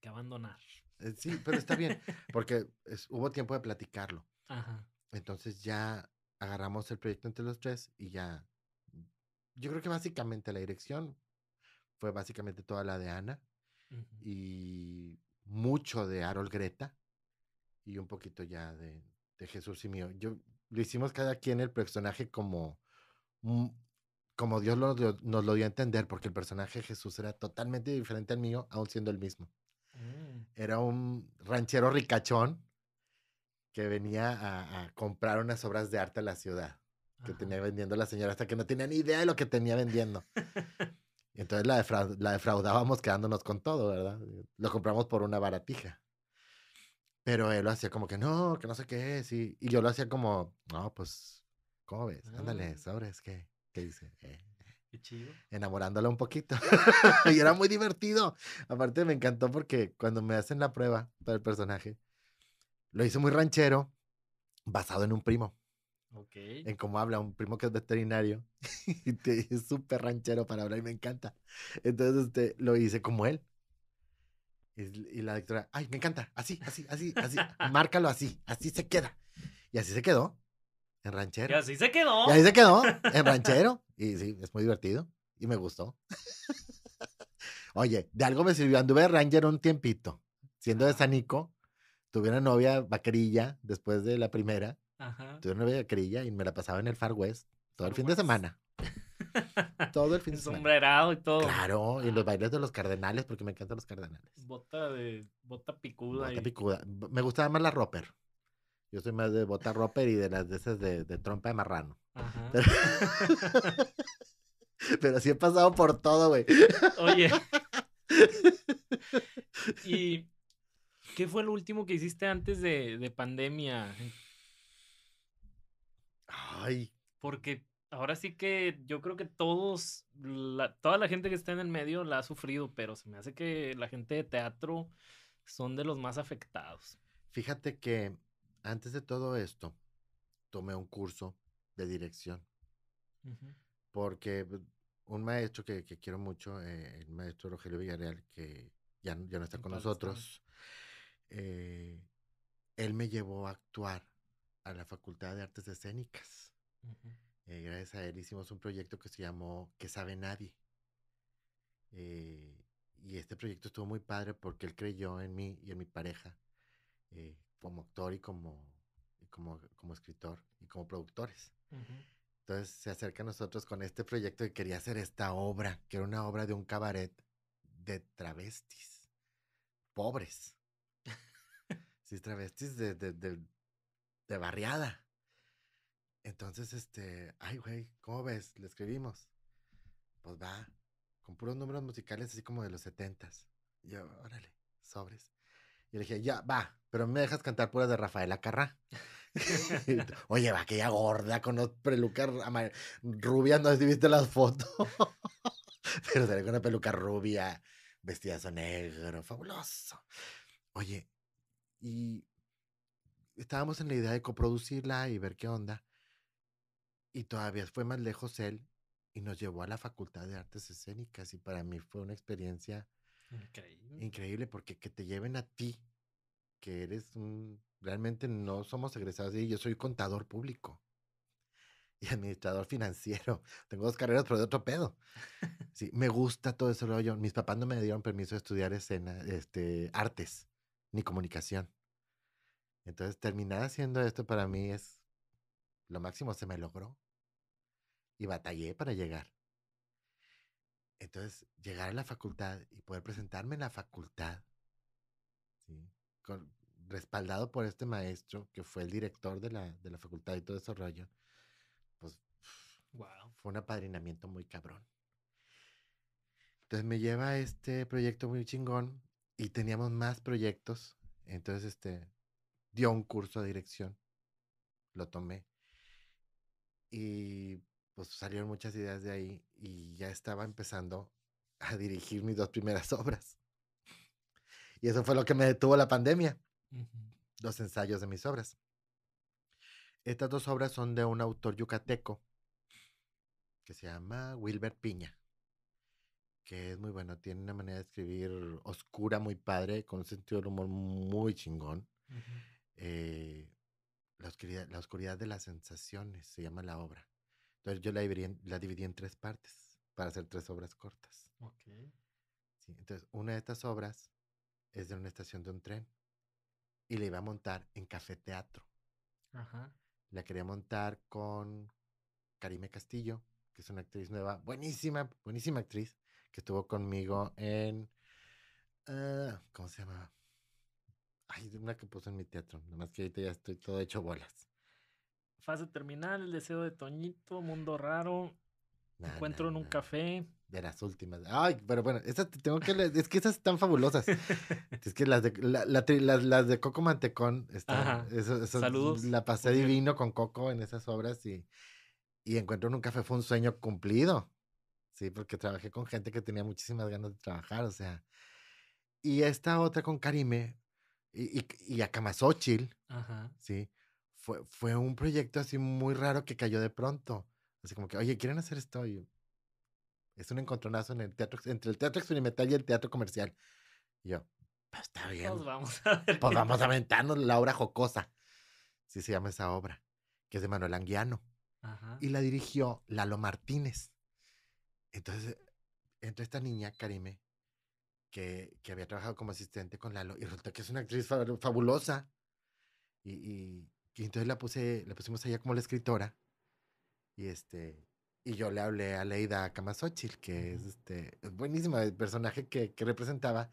Que abandonar. Eh, Sí, pero está bien, porque es- hubo tiempo de platicarlo. Ajá. Entonces ya agarramos el proyecto entre los tres y ya. Yo creo que básicamente la dirección fue básicamente toda la de Ana y mucho de Harold Greta y un poquito ya de, de Jesús y mío. Yo lo hicimos cada quien el personaje como mm, como Dios lo nos lo dio a entender, porque el personaje de Jesús era totalmente diferente al mío, aún siendo el mismo. Mm, Era un ranchero ricachón que venía a, a comprar unas obras de arte a la ciudad que ajá. tenía vendiendo la señora hasta que no tenía ni idea de lo que tenía vendiendo. Y entonces la, defra- la defraudábamos quedándonos con todo, ¿verdad? Lo compramos por una baratija. Pero él lo hacía como que no, que no sé qué es. Y, y yo lo hacía como, no, pues, ¿cómo ves? Ándale, Ah. sobres, ¿qué? ¿Qué dice? "Eh", Qué chido. enamorándola un poquito. y era muy divertido. Aparte me encantó porque cuando me hacen la prueba para el personaje, lo hice muy ranchero, basado en un primo Ok. en cómo habla un primo que es veterinario y te- es súper ranchero para hablar y me encanta. Entonces este, lo hice como él. Y, y la doctora, ay, me encanta, así, así, así, así, márcalo así, así se queda. Y así se quedó, en Y ranchero. así se quedó. Y ahí se quedó, en ranchero. Y sí, es muy divertido y me gustó. Oye, de algo me sirvió, anduve de ranger un tiempito, siendo de. Sanico. Tuve una novia vaquerilla después de la primera. Ajá. Tuve una novia vaquerilla y me la pasaba en el Far West todo el fin de semana. Todo el fin El de semana. sombrerado y todo. Claro, y los bailes de los cardenales, porque me encantan los cardenales. Bota de. Bota picuda. Bota y... picuda. Me gustaba más la roper. Yo soy más de bota roper y de las de esas de, de trompa de marrano. Ajá. Pero sí he pasado por todo, güey. Oye, ¿Y qué fue lo último que hiciste antes de, de pandemia? Ay, Porque ahora sí que yo creo que todos, la- toda la gente que está en el medio la ha sufrido, pero se me hace que la gente de teatro son de los más afectados. fíjate que antes de todo esto, tomé un curso de dirección. Porque pues, un maestro que, que quiero mucho, eh, el maestro Rogelio Villarreal, que ya, no- ya no está En con nosotros, eh, él me llevó a actuar a la Facultad de Artes Escénicas. Eh, gracias a él hicimos un proyecto que se llamó Que sabe nadie. Eh, y este proyecto estuvo muy padre porque él creyó en mí y en mi pareja eh, como actor y como, y como, como escritor y como productores. Entonces se acerca a nosotros con este proyecto y quería hacer esta obra, que era una obra de un cabaret de travestis, pobres. Sí, travestis de, de, de, de barriada. Entonces, este, ay, güey, ¿cómo ves? Le escribimos. Pues va, con puros números musicales así como de los setentas. Yo, órale, sobres. Y le dije, ya, va, pero me dejas cantar puras de Rafaela Carrá. Oye, va, aquella gorda con los pelucas rubias, no viste las fotos. pero sale con una peluca rubia, vestidazo negro, fabuloso. Oye, y estábamos en la idea de coproducirla y ver qué onda. Y todavía fue más lejos él y nos llevó a la Facultad de Artes Escénicas y para mí fue una experiencia Increíble. increíble porque que te lleven a ti, que eres un... Realmente no somos egresados de ahí, yo soy contador público y administrador financiero. Tengo dos carreras, pero de otro pedo. Sí, me gusta todo ese rollo. Mis papás no me dieron permiso de estudiar escena, este, artes ni comunicación. Entonces, terminar haciendo esto para mí es lo máximo, se me logró. Y batallé para llegar. Entonces, llegar a la facultad y poder presentarme en la facultad, ¿sí? Con- respaldado por este maestro que fue el director de la, de la facultad y todo ese rollo, pues Wow. fue un apadrinamiento muy cabrón. Entonces me lleva a este proyecto muy chingón y teníamos más proyectos. Entonces, este, dio un curso de dirección, lo tomé y pues salieron muchas ideas de ahí y ya estaba empezando a dirigir mis dos primeras obras. Y eso fue lo que me detuvo la pandemia los ensayos de mis obras. Estas dos obras son de un autor yucateco que se llama Wilber Piña, que es muy bueno, tiene una manera de escribir oscura, muy padre, con un sentido del humor muy chingón. Eh, la, oscuridad, la oscuridad de las sensaciones se llama la obra. Entonces yo la dividí en, la dividí en tres partes para hacer tres obras cortas. Ok. ¿sí? Entonces, una de estas obras es de una estación de un tren y la iba a montar en café teatro. Ajá. La quería montar con Karime Castillo, que es una actriz nueva, buenísima, buenísima actriz, que estuvo conmigo en. ah, ¿Cómo se llama? Ay, de una que puso en mi teatro, nomás que ahorita ya estoy todo hecho bolas. Fase terminal, el deseo de Toñito, mundo raro, encuentro en un café. De las últimas. Ay, pero bueno, esas te tengo que leer, Es que esas están fabulosas. es que las de, la- la las, las de Coco Mantecón están. Ajá. eso- eso- Saludos, La pasé divino con Coco en esas obras y, y Encuentro en un café fue un sueño cumplido. Sí, porque trabajé con gente que tenía muchísimas ganas de trabajar, o sea. Y esta otra con Karime y, y, y Akamazóchil, Ajá. sí, fue, fue un proyecto así muy raro que cayó de pronto. Así como que, oye, ¿quieren hacer esto? Y es un encontronazo en el teatro, entre el teatro experimental y el teatro comercial. Y yo, pues está bien. Pues vamos a ver. Pues vamos a aventarnos la obra jocosa. Sí se llama esa obra, que es de Manuel Anguiano. Ajá. Y la dirigió Lalo Martínez. Entonces, entra esta niña, Karime, que, que había trabajado como asistente con Lalo, y resulta que es una actriz fa- fabulosa. Y, y- y entonces la puse, la pusimos allá como la escritora. Y este, y yo le hablé a Leida Camasochil, que es este, es buenísima, el personaje que, que representaba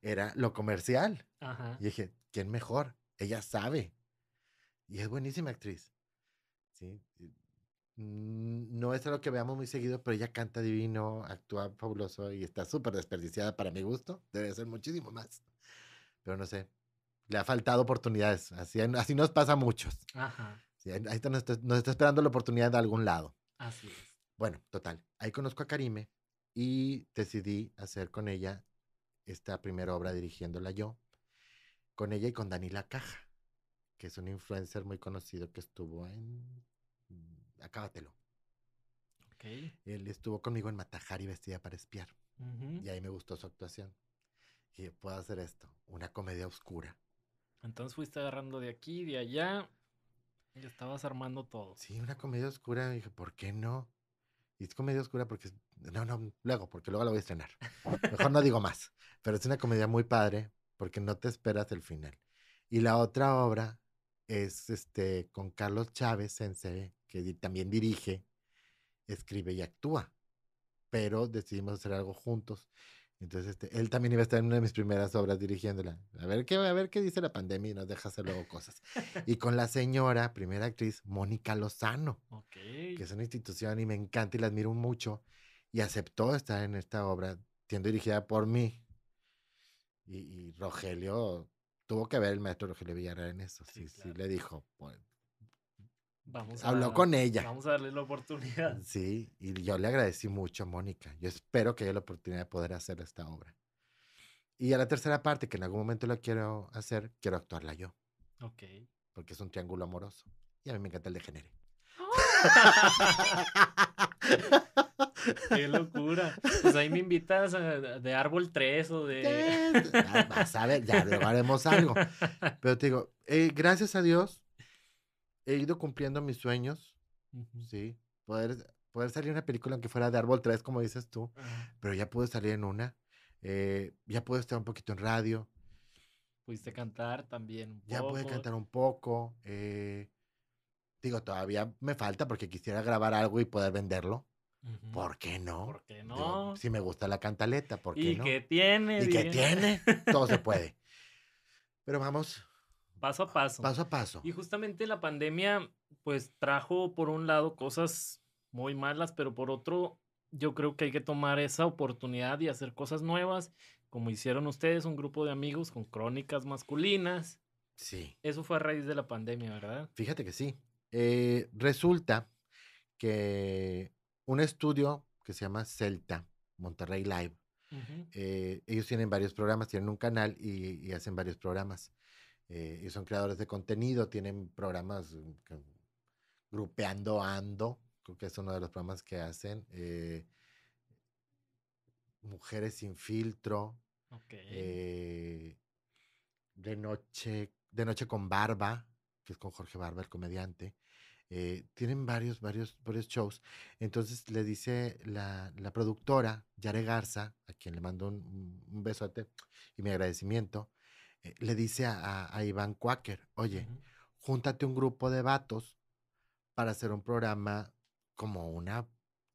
era lo comercial. Ajá. Y dije, ¿quién mejor? Ella sabe. Y es buenísima actriz. ¿Sí? Mm, No es algo que veamos muy seguido, pero ella canta divino, actúa fabuloso y está súper desperdiciada para mi gusto. Debe ser muchísimo más. Pero no sé, le ha faltado oportunidades. Así, así nos pasa a muchos. Ajá, Sí, ahí está- nos, está, nos está esperando la oportunidad de algún lado. así es. Bueno, total. Ahí conozco a Karime y decidí hacer con ella esta primera obra dirigiéndola yo. Con ella y con Danila Caja, que es un influencer muy conocido que estuvo en... Acábatelo. Ok. Él estuvo conmigo en Matajari vestida para espiar. Y ahí me gustó su actuación. Y puedo hacer esto, una comedia oscura. Entonces fuiste agarrando de aquí, de allá, y estabas armando todo. Sí, una comedia oscura. Y dije, ¿por qué no? Y es comedia oscura porque... es- No, no, luego, porque luego la voy a estrenar. Mejor no digo más. Pero es una comedia muy padre porque no te esperas el final. Y la otra obra es este con Carlos Chávez Sensei, que también dirige, escribe y actúa. Pero decidimos hacer algo juntos. Entonces, este, él también iba a estar en una de mis primeras obras dirigiéndola. A ver qué, a ver qué dice la pandemia y nos deja hacer luego cosas. Y con la señora, primera actriz, Mónica Lozano Ok. que es una institución y me encanta y la admiro mucho, y aceptó estar en esta obra, siendo dirigida por mí. Y, y Rogelio, tuvo que ver el maestro Rogelio Villarreal en eso, Sí, sí, sí, claro. le dijo, pues, Vamos habló a- con ella. Vamos a darle la oportunidad. Sí, y yo le agradecí mucho a Mónica. Yo espero que haya la oportunidad de poder hacer esta obra. Y a la tercera parte, que en algún momento la quiero hacer, quiero actuarla yo, Ok. porque es un triángulo amoroso. Y a mí me encanta el de género. Qué locura. Pues ahí me invitas a- de árbol 3 o de. Ah, Vas a ver, ya haremos algo. Pero te digo, eh, gracias a Dios, he ido cumpliendo mis sueños, Ujú. ¿sí? Poder, poder salir en una película, aunque fuera de Árbol 3, como dices tú, Ajá. pero ya pude salir en una. eh, ya puedo estar un poquito en radio, Pudiste cantar también un ya pude poco. cantar un poco. eh, digo, todavía me falta porque quisiera grabar algo y poder venderlo. ¿Por qué no? ¿Por qué Digo, no? si me gusta la cantaleta, ¿por qué ¿Y no? qué tiene? ¿Y qué Diría. tiene? Todo se puede. Pero vamos Paso a paso. paso a paso. Y justamente la pandemia, pues trajo por un lado cosas muy malas, pero por otro, yo creo que hay que tomar esa oportunidad y hacer cosas nuevas, como hicieron ustedes, un grupo de amigos con crónicas masculinas. Sí. Eso fue a raíz de la pandemia, ¿verdad? Fíjate que sí. Eh, resulta que un estudio que se llama Celta, Monterrey Live, eh, ellos tienen varios programas, tienen un canal y, y hacen varios programas. Eh, y son creadores de contenido, tienen programas mm, que- Grupeando Ando, creo que es uno de los programas que hacen. eh, Mujeres sin filtro, Ok. eh, de noche, de noche con Barba, que es con Jorge Barba, el comediante. eh, tienen varios, varios, varios shows. Entonces le dice la, la productora, Yare Garza, a quien le mando un- un besote y mi agradecimiento, eh, le dice a, a- a Iván Quaker, oye, Ujú. júntate un grupo de vatos para hacer un programa como una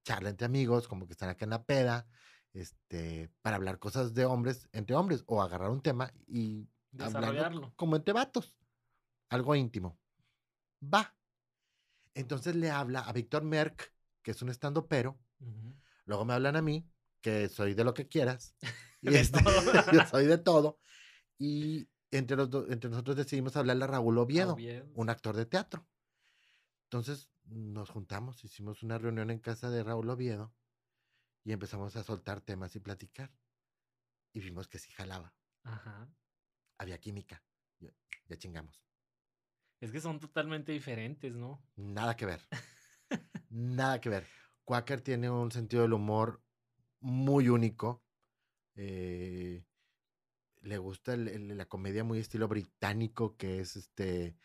charla entre amigos, como que están acá en la peda, este, para hablar cosas de hombres entre hombres, o agarrar un tema y Desarrollarlo. como entre vatos, algo íntimo. Va. Entonces le habla a Víctor Merck, que es un estando pero, luego me hablan a mí, que soy de lo que quieras, y De este, yo soy de todo, y entre, los do- entre nosotros decidimos hablarle a Raúl Oviedo Oviedo. un actor de teatro. Entonces nos juntamos, hicimos una reunión en casa de Raúl Oviedo y empezamos a soltar temas y platicar. Y vimos que sí jalaba, Ajá. había química. Ya, ya chingamos. Es que son totalmente diferentes, ¿no? Nada que ver. Nada que ver. Quaker tiene un sentido del humor muy único. eh, le gusta el- el- la comedia muy estilo británico, que es este.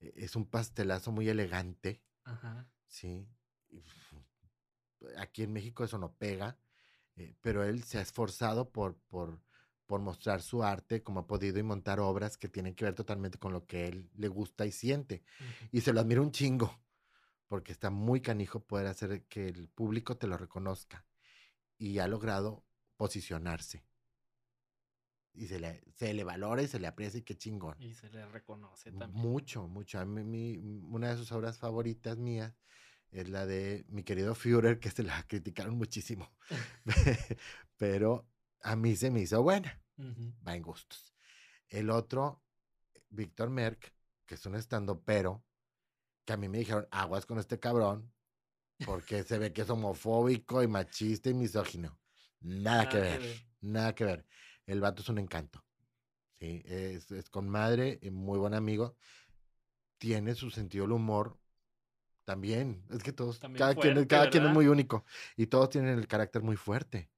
e- Es un pastelazo muy elegante. Ajá. Sí. Aquí en México eso no pega, eh, pero él se ha esforzado por, por, por mostrar su arte como ha podido y montar obras que tienen que ver totalmente con lo que él le gusta y siente. Y se lo admiro un chingo, porque está muy canijo poder hacer que el público te lo reconozca. Y ha logrado posicionarse. Y se le, se le valora y se le aprecia y qué chingón. Y se le reconoce también. Mucho, mucho. A mí, mi- una de sus obras favoritas mías es la de mi querido Führer, que se la criticaron muchísimo. Pero a mí se me hizo buena. Va en gustos. El otro, Víctor Merck, que es un estando pero, que a mí me dijeron, aguas con este cabrón, porque se ve que es homofóbico y machista y misógino. Nada, que, ver, nada que ver. El vato es un encanto. Sí, es, es con madre, muy buen amigo. Tiene su sentido del humor también. Es que todos, cada, quien, cada quien es muy único. Y todos tienen el carácter muy fuerte.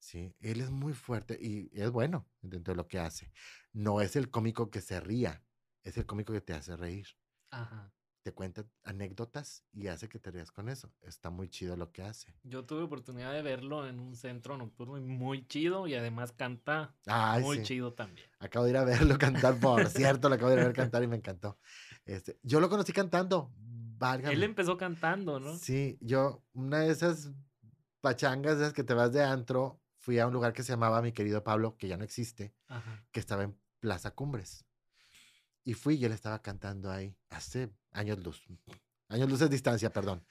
Sí, él es muy fuerte y es bueno dentro de lo que hace. No es el cómico que se ría, es el cómico que te hace reír. Ajá te cuenta anécdotas y hace que te rías con eso. Está muy chido lo que hace. Yo tuve oportunidad de verlo en un centro nocturno muy chido y además canta muy chido también. Acabo de ir a verlo cantar, por cierto, lo acabo de ir a ver cantar y me encantó. Este, yo lo conocí cantando. Válgame. Él empezó cantando, ¿no? Sí, yo, una de esas pachangas esas que te vas de antro, fui a un lugar que se llamaba Mi querido Pablo, que ya no existe, que estaba en Plaza Cumbres. Y fui y él estaba cantando ahí hace años luz. Años luz es distancia, perdón.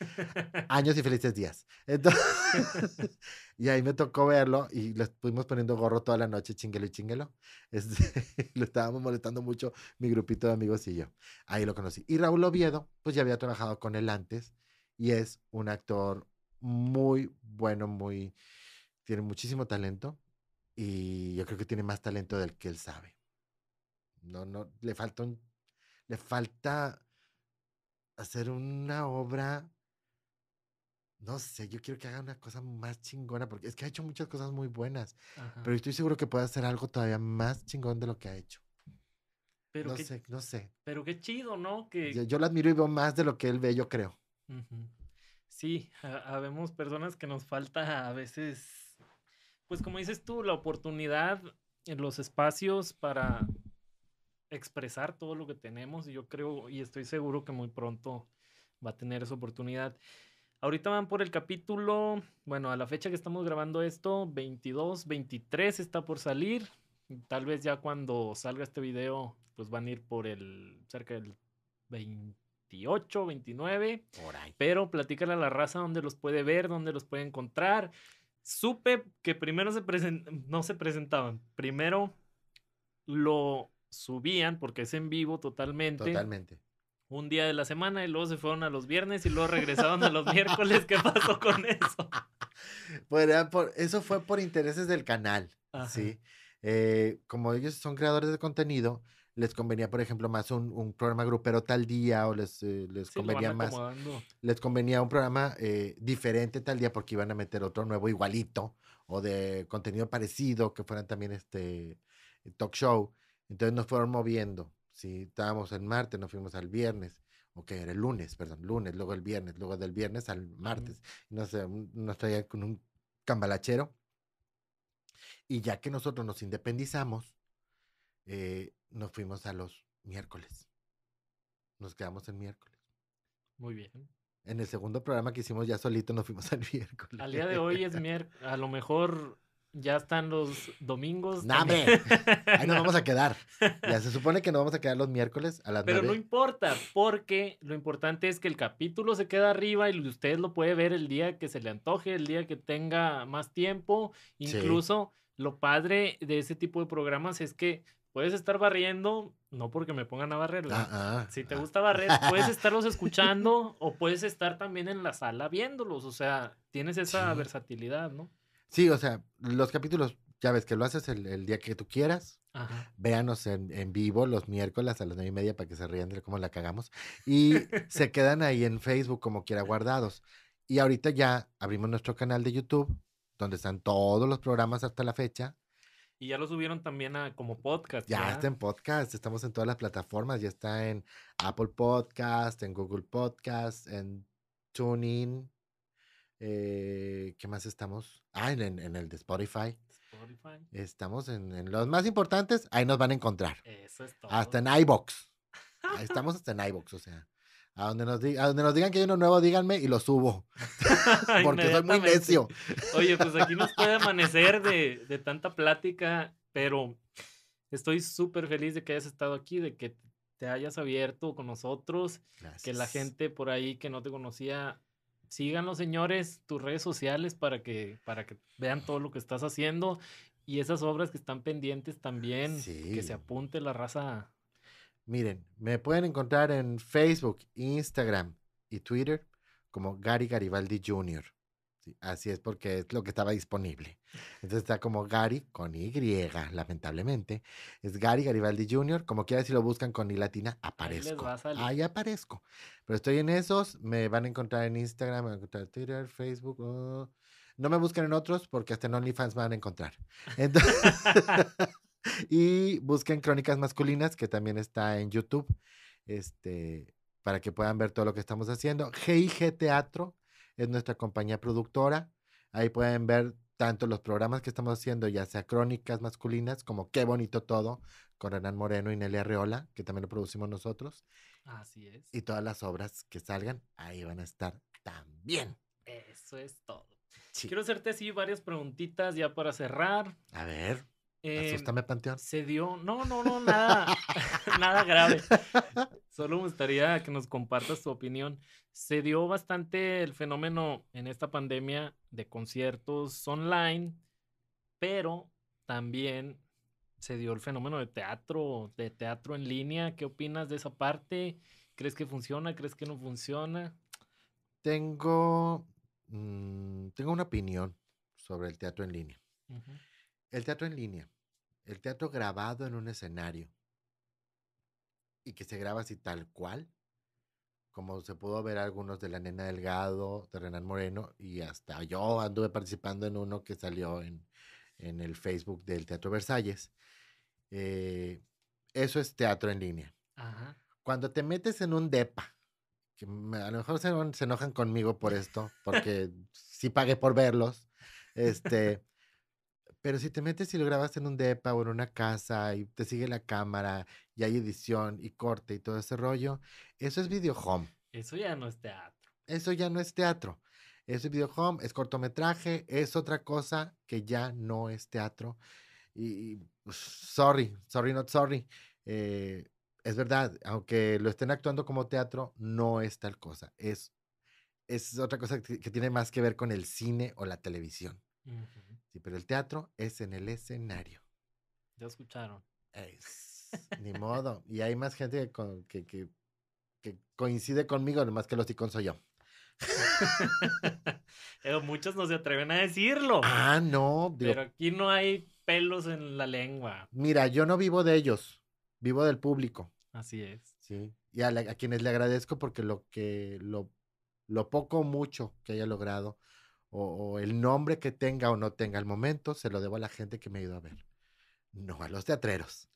Años y felices días. y ahí me tocó verlo y le estuvimos poniendo gorro toda la noche, chinguelo y chinguelo. Este, lo estábamos molestando mucho mi grupito de amigos y yo. Ahí lo conocí. Y Raúl Oviedo, pues ya había trabajado con él antes y es un actor muy bueno, muy... Tiene muchísimo talento y yo creo que tiene más talento del que él sabe. No, no, le falta un, le falta hacer una obra. No sé, yo quiero que haga una cosa más chingona, porque es que ha hecho muchas cosas muy buenas, pero estoy seguro que puede hacer algo todavía más chingón de lo que ha hecho. Pero no sé, no sé. Pero qué chido, ¿no? Que... Yo, lo admiro y veo más de lo que él ve, yo creo. Sí, habemos personas que nos falta a veces, pues como dices tú, la oportunidad en los espacios para expresar todo lo que tenemos y yo creo y estoy seguro que muy pronto va a tener esa oportunidad. Ahorita van por el capítulo, bueno, a la fecha que estamos grabando esto, 22, 23 está por salir. Tal vez ya cuando salga este video, pues van a ir por el cerca del 28, 29. Por ahí. Pero platícale a la raza dónde los puede ver, dónde los puede encontrar. Supe que primero se no se presentaban. Primero lo subían, porque es en vivo totalmente. Totalmente. Un día de la semana y luego se fueron a los viernes y luego regresaron a los miércoles. ¿Qué pasó con eso? Pues por, eso fue por intereses del canal, ¿sí? Eh, como ellos son creadores de contenido, les convenía, por ejemplo, más un, programa grupero tal día o les, eh, les convenía más. Les convenía un programa eh, diferente tal día porque iban a meter otro nuevo igualito o de contenido parecido que fueran también este talk show. Entonces nos fueron moviendo. Si estábamos el martes, nos fuimos al viernes. Ok, era el lunes, perdón, lunes, luego el viernes, luego del viernes al martes. No sé, nos traían con un cambalachero. Y ya que nosotros nos independizamos, eh, nos fuimos a los miércoles. Nos quedamos el miércoles. Muy bien. En el segundo programa que hicimos ya solito nos fuimos al miércoles. Al día de hoy es miércoles. A lo mejor ya están los domingos. ¡Name! Ahí nos vamos a quedar. Ya se supone que nos vamos a quedar los miércoles a las Pero no importa, porque lo importante es que el capítulo se queda arriba y usted lo puede ver el día que se le antoje, el día que tenga más tiempo. Incluso lo padre de ese tipo de programas es que puedes estar barriendo, no porque me pongan a barrer. Ah, ah, si te gusta barrer, puedes estarlos escuchando o puedes estar también en la sala viéndolos. O sea, tienes esa versatilidad, ¿no? Sí, o sea, los capítulos, ya ves que lo haces el, día que tú quieras. Véanos en, en, vivo los miércoles a las nueve y media para que se rían de cómo la cagamos. Y se quedan ahí en Facebook como quiera guardados. Y ahorita ya abrimos nuestro canal de YouTube, donde están todos los programas hasta la fecha. Y ya lo subieron también a, como podcast. Ya, está en podcast, estamos en todas las plataformas, ya está en Apple Podcast, en Google Podcast, en TuneIn, eh, ¿Qué más estamos? Ah, en, el de Spotify. Estamos en, los más importantes, ahí nos van a encontrar. Eso es todo. Hasta en iBox. estamos hasta en iBox, o sea. A donde, nos a donde nos digan que hay uno nuevo, díganme y lo subo. Porque soy muy necio. Oye, pues aquí nos puede amanecer de, de tanta plática, pero estoy súper feliz de que hayas estado aquí, de que te hayas abierto con nosotros, que la gente por ahí que no te conocía Síganlo, señores, tus redes sociales para que, para que vean todo lo que estás haciendo y esas obras que están pendientes también, que se apunte la raza. Miren, me pueden encontrar en Facebook, Instagram y Twitter como Gary Garibaldi Jr. Sí, así es porque es lo que estaba disponible. Entonces está como Gary con Y, lamentablemente. Es Gary Garibaldi Jr. Como quiera, si lo buscan con I latina, aparezco. Ahí aparezco. Pero estoy en esos. Me van a encontrar en Instagram, me van a encontrar en Twitter, Facebook. oh. No me busquen en otros porque hasta en OnlyFans me van a encontrar. Entonces, y busquen Crónicas Masculinas, que también está en YouTube, este, para que puedan ver todo lo que estamos haciendo. GIG Teatro es nuestra compañía productora. Ahí pueden ver tanto los programas que estamos haciendo, ya sea Crónicas Masculinas, como Qué Bonito Todo, con Renan Moreno y Nelly Arreola, que también lo producimos nosotros, Así es. y todas las obras que salgan, ahí van a estar también. Eso es todo. Sí. Quiero hacerte así varias preguntitas ya para cerrar. A ver, Eh, asústame, Panteón. se dio, no, no, no, nada, nada grave. Solo me gustaría que nos compartas tu opinión. Se dio bastante el fenómeno en esta pandemia de conciertos online, pero también se dio el fenómeno de teatro, de teatro en línea. ¿Qué opinas de esa parte? ¿Crees que funciona? ¿Crees que no funciona? Tengo, mm, tengo una opinión sobre el teatro en línea. El teatro en línea, el teatro grabado en un escenario y que se graba así tal cual, como se pudo ver algunos de la Nena Delgado, de Renan Moreno, y hasta yo anduve participando en uno que salió en, en el Facebook del Teatro Versalles. Eh, eso es teatro en línea. Ajá. Cuando te metes en un DEPA, que me- a lo mejor se, se enojan conmigo por esto, porque sí pagué por verlos, este, pero si te metes y lo grabas en un DEPA o en una casa y te sigue la cámara y hay edición y corte y todo ese rollo, eso es video home. Eso ya no es teatro. Eso ya no es teatro. Eso es video home, es cortometraje, es otra cosa que ya no es teatro. Y, y, pues, sorry, sorry, not sorry. eh, es verdad, aunque lo estén actuando como teatro, no es tal cosa. Es, es otra cosa que, que tiene más que ver con el cine o la televisión. Ujú. Sí, pero el teatro es en el escenario. Ya escucharon. Es, ni modo. Y hay más gente que, con- que, que- que coincide conmigo, nomás que los ticón soy yo. Pero muchos no se atreven a decirlo. Ah, no. digo, Pero aquí no hay pelos en la lengua. Mira, yo no vivo de ellos, vivo del público, Así es. ¿sí? Y a, la- a quienes le agradezco porque lo que, lo, lo poco o mucho que haya logrado, o, o el nombre que tenga o no tenga al momento, se lo debo a la gente que me ha ido a ver. No a los teatreros.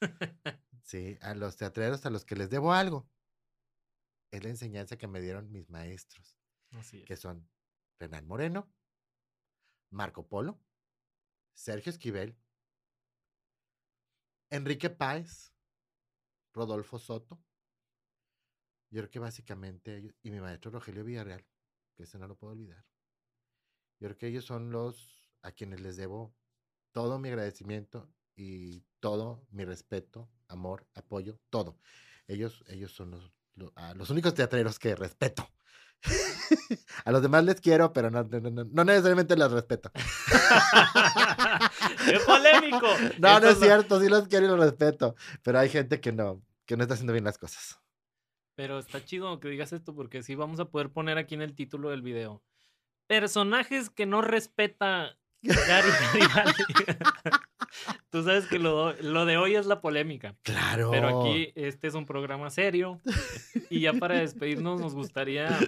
Sí, a los teatreros a los que les debo algo. Es la enseñanza que me dieron mis maestros, Así es. que son Renan Moreno, Marco Polo, Sergio Esquivel, Enrique Páez, Rodolfo Soto. Yo creo que básicamente ellos, y mi maestro Rogelio Villarreal, que ese no lo puedo olvidar. Yo creo que ellos son los a quienes les debo todo mi agradecimiento y todo mi respeto, amor, apoyo, todo. Ellos, ellos son los, lo- a los únicos teatreros que respeto. a los demás les quiero, pero no, no, no- no necesariamente los respeto. ¡Qué polémico! No, no es cierto, sí los quiero y los respeto, pero hay gente que no, que no está haciendo bien las cosas. Pero está chido que digas esto porque sí vamos a poder poner aquí en el título del video. Personajes que no respeta Gary Garibaldi. Tú sabes que lo, lo de hoy es la polémica. Claro. Pero aquí este es un programa serio. Y ya para despedirnos nos gustaría,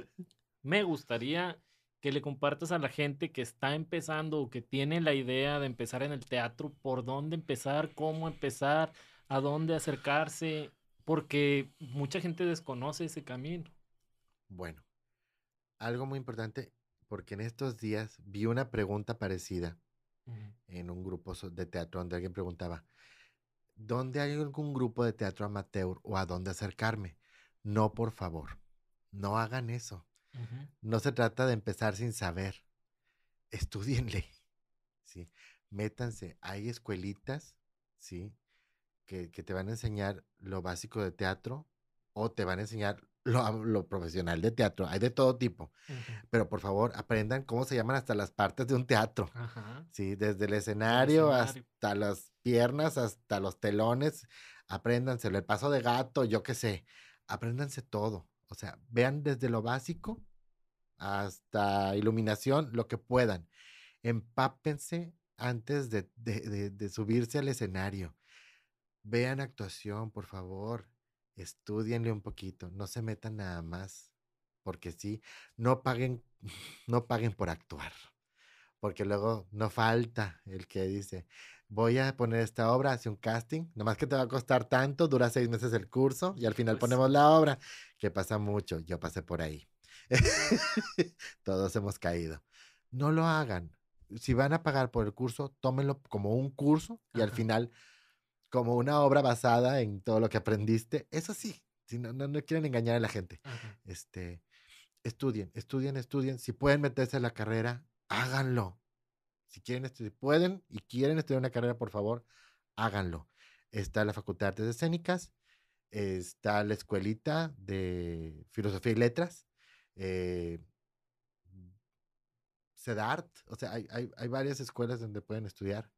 me gustaría que le compartas a la gente que está empezando o que tiene la idea de empezar en el teatro, por dónde empezar, cómo empezar, a dónde acercarse, porque mucha gente desconoce ese camino. Bueno, algo muy importante, porque en estos días vi una pregunta parecida en un grupo de teatro donde alguien preguntaba, ¿dónde hay algún grupo de teatro amateur o a dónde acercarme? No, por favor, no hagan eso. No se trata de empezar sin saber. Estudienle. ¿sí? Métanse. Hay escuelitas, ¿sí? Que, que te van a enseñar lo básico de teatro o te van a enseñar lo, lo profesional de teatro, hay de todo tipo, pero por favor aprendan cómo se llaman hasta las partes de un teatro. Sí, desde el escenario escenario. hasta las piernas, hasta los telones, apréndanselo, el paso de gato, yo qué sé, apréndanse todo. O sea, vean desde lo básico hasta iluminación, lo que puedan. Empápense antes de, de- de- de subirse al escenario. Vean actuación, por favor. Estudienle un poquito, no se metan nada más, porque sí, no paguen, no paguen por actuar porque luego no falta el que dice, voy a poner esta obra, hace un casting, nomás que te va a costar tanto, dura seis meses el curso y al final Pues- ponemos la obra, que pasa mucho, yo pasé por ahí. Todos hemos caído. No lo hagan. Si van a pagar por el curso, tómenlo como un curso y al Ajá. final como una obra basada en todo lo que aprendiste. Eso sí, si no, no, no quieren engañar a la gente Ajá. este, estudien, estudien, estudien. Si pueden meterse a la carrera, háganlo. Si quieren estudiar, pueden y quieren estudiar una carrera, por favor, háganlo. Está la Facultad de Artes Escénicas, está la Escuelita de Filosofía y Letras, eh, CEDART, o sea, hay, hay, hay varias escuelas donde pueden estudiar.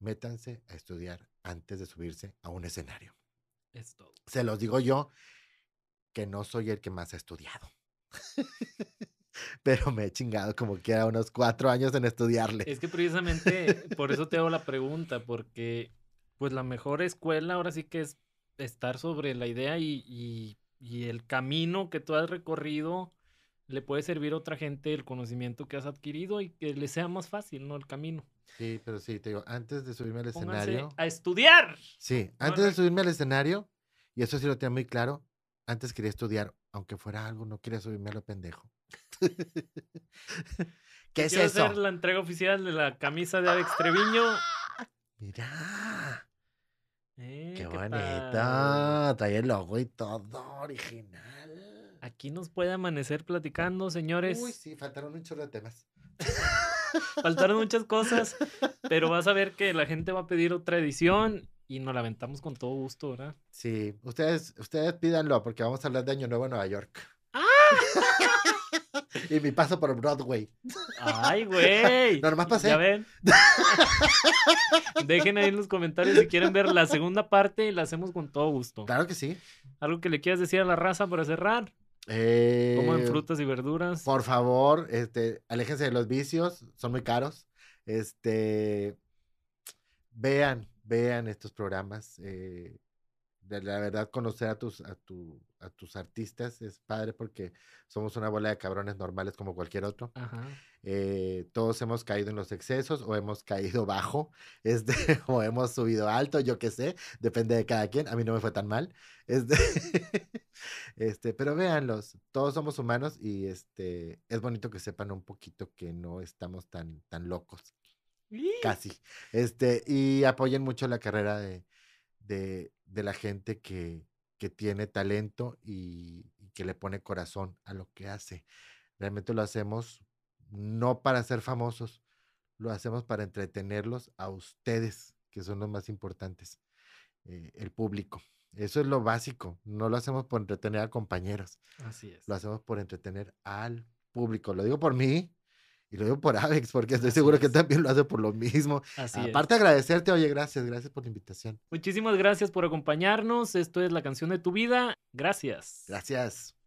Métanse a estudiar antes de subirse a un escenario. Es todo. Se los digo yo, que no soy el que más ha estudiado. Pero me he chingado como quiera unos cuatro años en estudiarle. Es que precisamente por eso te hago la pregunta, porque pues la mejor escuela ahora sí que es estar sobre la idea y, y- y el camino que tú has recorrido le puede servir a otra gente el conocimiento que has adquirido y que le sea más fácil, ¿no? El camino. Sí, pero sí, te digo, antes de subirme al Pónganse escenario. a estudiar. Sí, antes de subirme al escenario, y eso sí lo tenía muy claro, antes quería estudiar, aunque fuera algo, no quería subirme a lo pendejo. ¿Qué es Quiero eso? hacer la entrega oficial de la camisa de Alex Treviño. Mira, Eh, qué padre. bonito. Trae el logo y todo, original. Aquí nos puede amanecer platicando, señores. Uy, sí, faltaron un chorro de temas. Faltaron muchas cosas, pero vas a ver que la gente va a pedir otra edición y nos la aventamos con todo gusto, ¿verdad? Sí, ustedes, ustedes pídanlo porque vamos a hablar de Año Nuevo en Nueva York. ¡Ah! y mi paso por Broadway. ¡Ay, güey! No, nomás pasé. ¿Ya ven? Dejen ahí en los comentarios si quieren ver la segunda parte y la hacemos con todo gusto. Claro que sí. ¿Algo que le quieras decir a la raza para cerrar? Eh, Como en frutas y verduras. Por favor, este, aléjense de los vicios, son muy caros. Este, vean, vean estos programas. eh, de la verdad, conocer a tus, a tu, a tus artistas es padre porque somos una bola de cabrones normales como cualquier otro. Ajá. eh, todos hemos caído en los excesos o hemos caído bajo, este, o hemos subido alto, yo qué sé, depende de cada quien. A mí no me fue tan mal. Este, este, pero véanlos, todos somos humanos y este, es bonito que sepan un poquito que no estamos tan, tan locos, casi. Este, y apoyen mucho la carrera de, de, de la gente que, que tiene talento y, y que le pone corazón a lo que hace. Realmente lo hacemos no para ser famosos, lo hacemos para entretenerlos a ustedes, que son los más importantes, eh, el público. Eso es lo básico, no lo hacemos por entretener a compañeros, Así es. lo hacemos por entretener al público. Lo digo por mí y lo digo por Avex, porque estoy Así seguro que también lo hace por lo mismo. Así Aparte es. agradecerte, oye, gracias, gracias por la invitación. Muchísimas gracias por acompañarnos. Esto es la canción de tu vida. Gracias. Gracias.